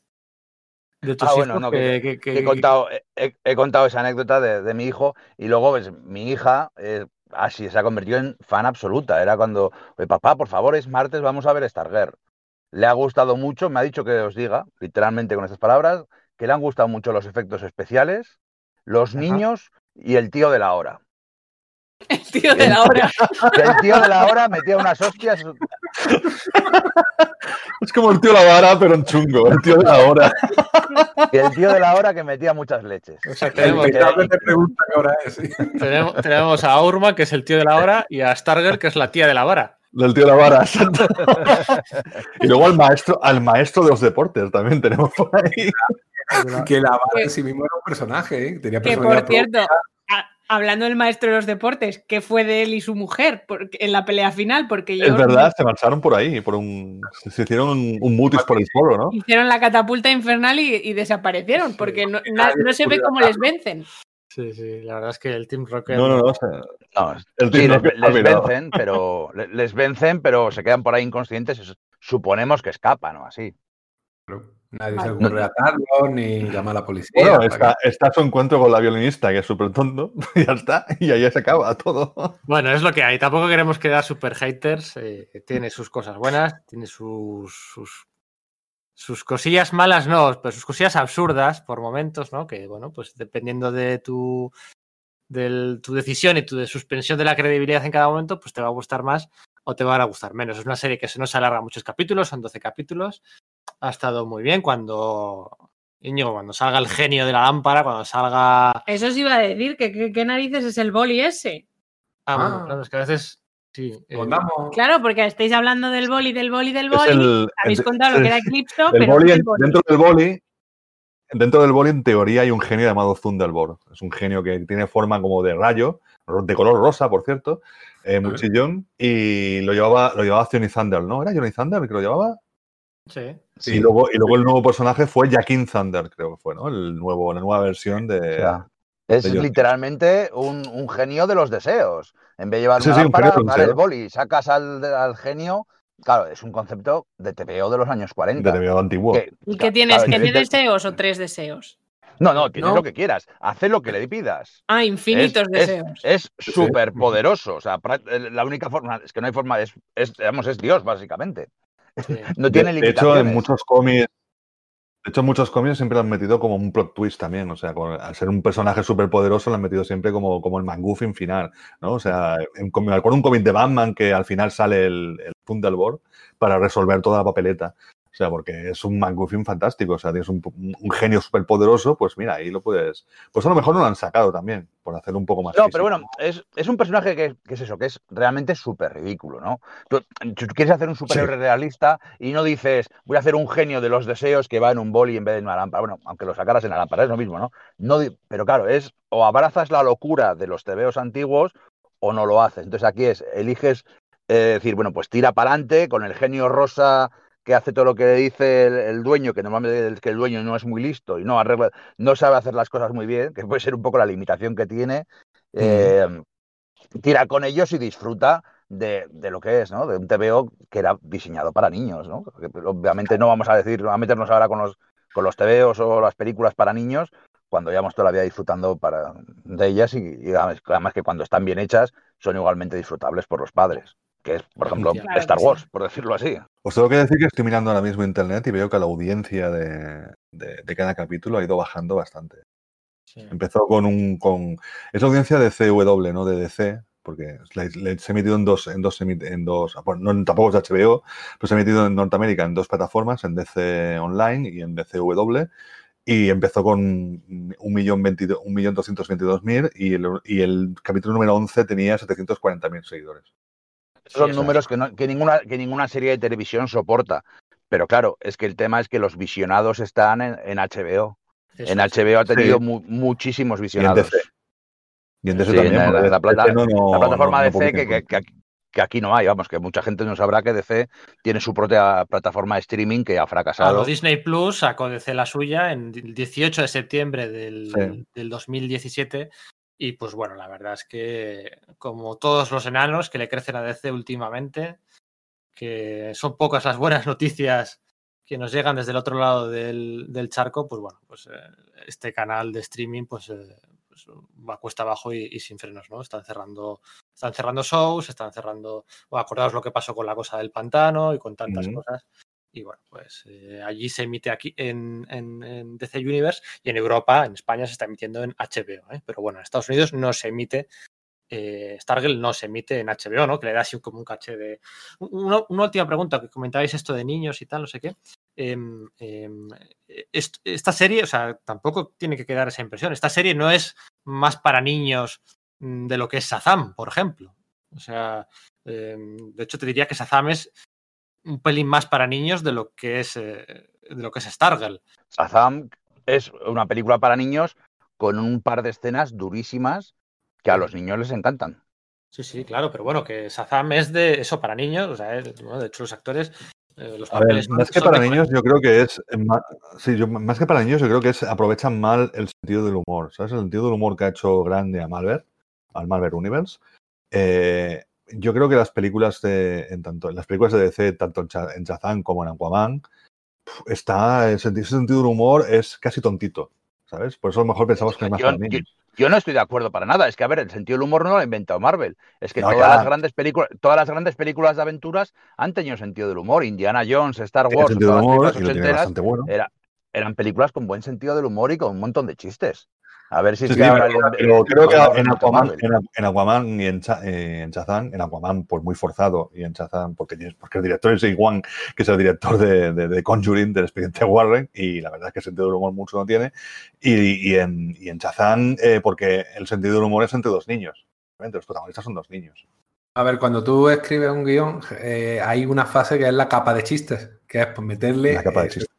De tus Ah, bueno, no, que- que- que- que he, contado, he, he contado esa anécdota de, de mi hijo y luego pues, mi hija eh, así se ha convertido en fan absoluta. Era cuando, "Oye, papá, por favor, es martes, vamos a ver Stargirl. Le ha gustado mucho, me ha dicho que os diga, literalmente con estas palabras, que le han gustado mucho los efectos especiales, los Ajá. niños y el tío de la hora. El tío de la hora. Que el tío de la hora metía unas hostias Es como el tío de la vara, pero en chungo, el tío de la hora. Y el tío de la hora que metía muchas leches. O sea, tenemos, pecado te pregunta qué hora es. sí. tenemos, tenemos a Aurma, que es el tío de la hora, y a Starger, que es la tía de la vara. Del tío de la vara, exacto. Y luego al maestro, al maestro de los deportes también tenemos por ahí. Que la vara en sí mismo era un personaje, ¿eh? Tenía Que por cierto, hablando del maestro de los deportes, ¿qué fue de él y su mujer Porque- en la pelea final? Porque yo Es verdad, se marcharon por ahí, por un, se hicieron un, un mutis por el foro, ¿no? hicieron la catapulta infernal y, y desaparecieron, porque no, na- no se ve cómo les vencen. Sí, sí, la verdad es que el Team Rocket. No, no, no. o sea, No, el sí, tío les, vencen, pero le- les vencen, pero se quedan por ahí inconscientes. y Suponemos que escapan o así. Claro. Nadie se ocurre atarlos ni llamar a la policía. Bueno, está, está su encuentro con la violinista, que es súper tonto, y ya está, y ahí se acaba todo. Bueno, es lo que hay. Tampoco queremos quedar super haters. eh, tiene sus cosas buenas, tiene sus, sus, sus cosillas malas, no, pero sus cosillas absurdas por momentos, ¿no? Que, bueno, pues dependiendo de tu, del- tu decisión y tu de suspensión de la credibilidad en cada momento, pues te va a gustar más o te va a gustar menos. Es una serie que se nos alarga muchos capítulos, son 12 capítulos. Ha estado muy bien cuando. Íñigo, cuando salga el genio de la lámpara, cuando salga. Eso os iba a decir, que que- qué narices es el boli ese. Ah, bueno, Ah. claro, es que a veces. Sí. que eh, Claro, porque estáis hablando del boli, del boli, del boli. el, Habéis el- contado lo que era Eclipso, pero boli, no el boli. dentro del boli, dentro del boli, en teoría, hay un genio llamado Thunderbolt. Es un genio que tiene forma como de rayo, de color rosa, por cierto, eh, muy Ah. chillón, y lo llevaba, lo llevaba Johnny Thunder, ¿no? ¿Era Johnny Thunder el que lo llevaba? Sí. Sí. Y, luego, y luego el nuevo personaje fue Jaquin Thunder, creo que fue, ¿no? El nuevo, la nueva versión de... O sea, es de literalmente un, un genio de los deseos. En vez de llevar Sí, una sí, lámpara, de el boli, sacas al, al genio. Claro, es un concepto de TVO de los años de 40. TVO antiguo. que- ¿Y qué tienes? claro, ¿Tiene de- deseos o tres deseos? No, no, tienes No. lo que quieras. Haz lo que le pidas. Ah, infinitos es, deseos. Es súper poderoso. O sea, la única forma, es que no hay forma, es, es, digamos, es Dios, básicamente. Sí. No De, tiene de hecho, limitaciones. en muchos cómics. De hecho, en muchos cómics siempre lo han metido como un plot twist también. O sea, con- al ser un personaje súper poderoso, lo han metido siempre como, como el McGuffin final. ¿no? O sea, en, me acuerdo un cómic de Batman que al final sale el, el Thunderbolt para resolver toda la papeleta. O sea, porque es un McGuffin fantástico. O sea, tienes un, un genio súper poderoso, pues mira, ahí lo puedes. Pues a lo mejor no lo han sacado también, por hacerlo un poco más. No, físico. pero bueno, es, es un personaje que, que es eso, que es realmente súper ridículo, ¿no? Tú, tú quieres hacer un superhéroe realista y no dices, voy a hacer un genio de los deseos que va en un boli en vez de en una lámpara. Bueno, aunque lo sacaras en la lámpara, es lo mismo, ¿no? no pero claro, es o abrazas la locura de los tebeos antiguos o no lo haces. Entonces aquí es, eliges eh, decir, bueno, pues tira para adelante con el genio rosa que hace todo lo que le dice el, el dueño, que normalmente es que el dueño no es muy listo y no arregla, no sabe hacer las cosas muy bien, que puede ser un poco la limitación que tiene. eh, tira con ellos y disfruta de, de lo que es, ¿no? De un TVO que era diseñado para niños, ¿no? Porque, obviamente no vamos a decir, a meternos ahora con los, con los TVOs o las películas para niños, cuando llevamos toda la vida disfrutando para, de ellas y, además que cuando están bien hechas son igualmente disfrutables por los padres, que es, por ejemplo, Claro Star sí. Wars, por decirlo así. Os tengo que decir que estoy mirando ahora mismo internet y veo que la audiencia de, de- de cada capítulo ha ido bajando bastante. sí. Empezó con un. Con, es la audiencia de CW, no de DC, porque le, le- se ha emitido en dos. En dos, en dos bueno, no, tampoco es HBO, pero se ha emitido en Norteamérica en dos plataformas, en DC Online y en DCW. Y empezó con 1.222.000 y el, y el capítulo número 11 tenía 740.000 seguidores. Esos son Sí, números que, no- que ninguna, que ninguna serie de televisión soporta. Pero claro, es que el tema es que los visionados están en, en HBO. Eso En. HBO ha tenido Sí. mu- muchísimos Y en visionados. DC. Y en DC Sí, también. la- porque la plata- DC no- no- la plataforma no- no DC que, que- aquí- que aquí no hay, vamos, que mucha gente no sabrá que DC tiene su propia plataforma de streaming que ha fracasado. Claro, Disney Plus sacó DC la suya en el 18 de septiembre del, Sí. del 2017. Y pues bueno, la verdad es que como todos los enanos que le crecen a DC últimamente, que son pocas las buenas noticias que nos llegan desde el otro lado del, del charco, pues bueno, pues eh, este canal de streaming pues, eh, pues, va cuesta abajo y, y sin frenos, ¿no? Están cerrando, están cerrando shows, están cerrando, o acordaos lo que pasó con la cosa del pantano y con tantas cosas. Y bueno, pues eh, allí se emite aquí en, DC Universe y en Europa, en España, se está emitiendo en HBO. ¿eh? Pero bueno, en Estados Unidos no se emite eh, Stargirl no se emite en HBO, ¿no? Que le da así como un caché de. Una, última pregunta, que comentabais esto de niños y tal, no sé qué. Em, em, est- esta serie, o sea, tampoco tiene que quedar esa impresión. Esta serie no es más para niños mm, de lo que es Shazam, por ejemplo. O sea, em, de hecho te diría que Shazam es un pelín más para niños de lo que es eh, de lo que es Stargirl. Shazam es una película para niños con un par de escenas durísimas que a los niños les encantan. Sí, sí, claro, pero bueno, que Shazam es de eso para niños, o sea, es- bueno, de hecho los actores, eh, los ver, papeles son- más que para niños, yo creo que es. Sí, yo, más que para niños, yo creo que es aprovechan mal el sentido del humor. ¿Sabes? El sentido del humor que ha hecho grande a Malver, al Malver Universe. Eh, yo creo que las películas de. En tanto, las películas de DC, tanto en, Shazam como en Aquaman, está. El sentido, ese sentido del humor es casi tontito. ¿Sabes? Por eso a lo mejor pensamos que es más Yo- yo- no estoy de acuerdo para nada. Es que, a ver, el sentido del humor no lo ha inventado Marvel. Es que No, todas, las grandes películas, todas las grandes películas de aventuras han tenido sentido del humor. Indiana Jones, Star Wars, sentido del todas las humor películas y lo tiene ochenteras, bastante bueno. era- eran películas con buen sentido del humor y con un montón de chistes. A ver si Sí, es sí, ahora pero, el- pero el- creo que en Aquaman, Marvel. en, Aqu- en Aquaman y en, Cha- eh, en Shazam, en Aquaman, pues muy forzado, y en Shazam, porque, tienes- porque el director es James Wan, que es el director de, de, de Conjuring, del expediente Warren, y la verdad es que el sentido del humor mucho no tiene, y, y en, y en Shazam, eh, porque el sentido del humor es entre dos niños. Realmente, Los protagonistas son dos niños. A ver, cuando tú escribes un guion, eh, hay una fase que es la capa de chistes, que es pues, meterle. La capa de eh, chistes.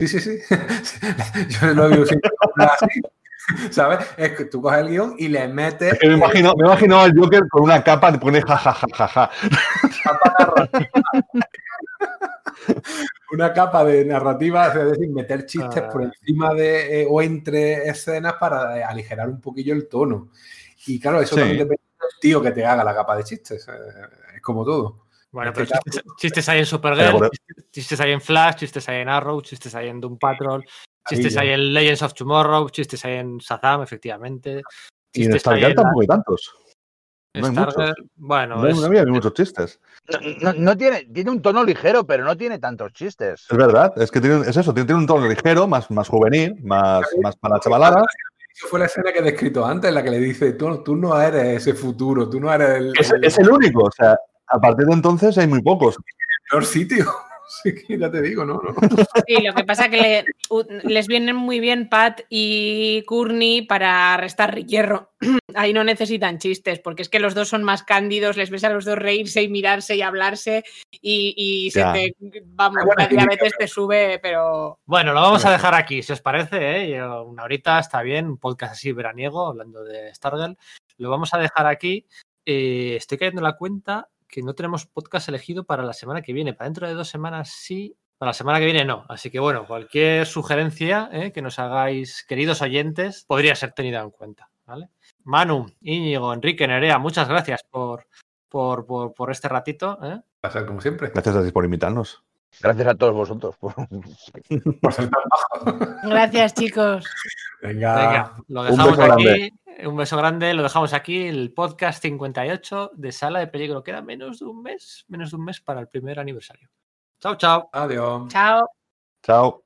Sí, sí, sí. Yo lo digo siempre como así. ¿Sabes? Es que tú coges el guion y le metes. Es que me imagino, me imagino al Joker con una capa de pone jajajajaja. una capa de narrativa, es decir, meter chistes Ah. por encima de eh, o entre escenas para eh, aligerar un poquillo el tono. Y claro, eso Sí. también depende del tío que te haga la capa de chistes. eh, es como todo. Bueno, Este pero chistes, chistes hay en Supergirl, chistes hay en Flash, chistes hay en Arrow, chistes hay en Doom Patrol, chistes hay en Legends of Tomorrow, chistes hay en Shazam, efectivamente. Y en Chistes Stargirl en la- tampoco hay tantos. no hay muchos. Stargirl, Bueno, No, es- no había muchos chistes. No, no- no tiene, tiene un tono ligero, pero no tiene tantos chistes. Es verdad, es que tiene, es eso, tiene, tiene un tono ligero, más, más juvenil, más, más para la chavalada. Eso fue la escena que he descrito antes, la que le dice, tú, tú no eres ese futuro, tú no eres el, Es, el es el único, o sea, a partir de entonces hay muy pocos. peor sitio. Sí, que ya te digo, no, no. Sí, lo que pasa que le- u- les vienen muy bien Pat y Courtney para restar hierro. Ahí no necesitan chistes, porque es que los dos son más cándidos, les ves a los dos reírse y mirarse y hablarse y, y se te, vamos, la diabetes te sube, pero Bueno, lo vamos a dejar aquí, si os parece, ¿eh? Yo- una horita está bien, un podcast así veraniego, hablando de Stargirl. Lo vamos a dejar aquí. Eh, estoy cayendo en la cuenta que no tenemos podcast elegido para la semana que viene. Para dentro de dos semanas sí, para la semana que viene no. Así que bueno, cualquier sugerencia ¿eh? que nos hagáis, queridos oyentes, podría ser tenida en cuenta. ¿vale? Manu, Íñigo, Enrique, Nerea, muchas gracias por, por, por, por este ratito. ¿eh? Ser como siempre. Gracias a ti por invitarnos. Gracias a todos vosotros. por- Por ser tan bajo. gracias chicos. Venga. Venga, lo un dejamos beso aquí. grande. Un beso grande, lo dejamos aquí, el podcast 58 de Sala de Peligro. Queda menos de un mes, menos de un mes para el primer aniversario. Chao, chao. Adiós. Chao. Chao.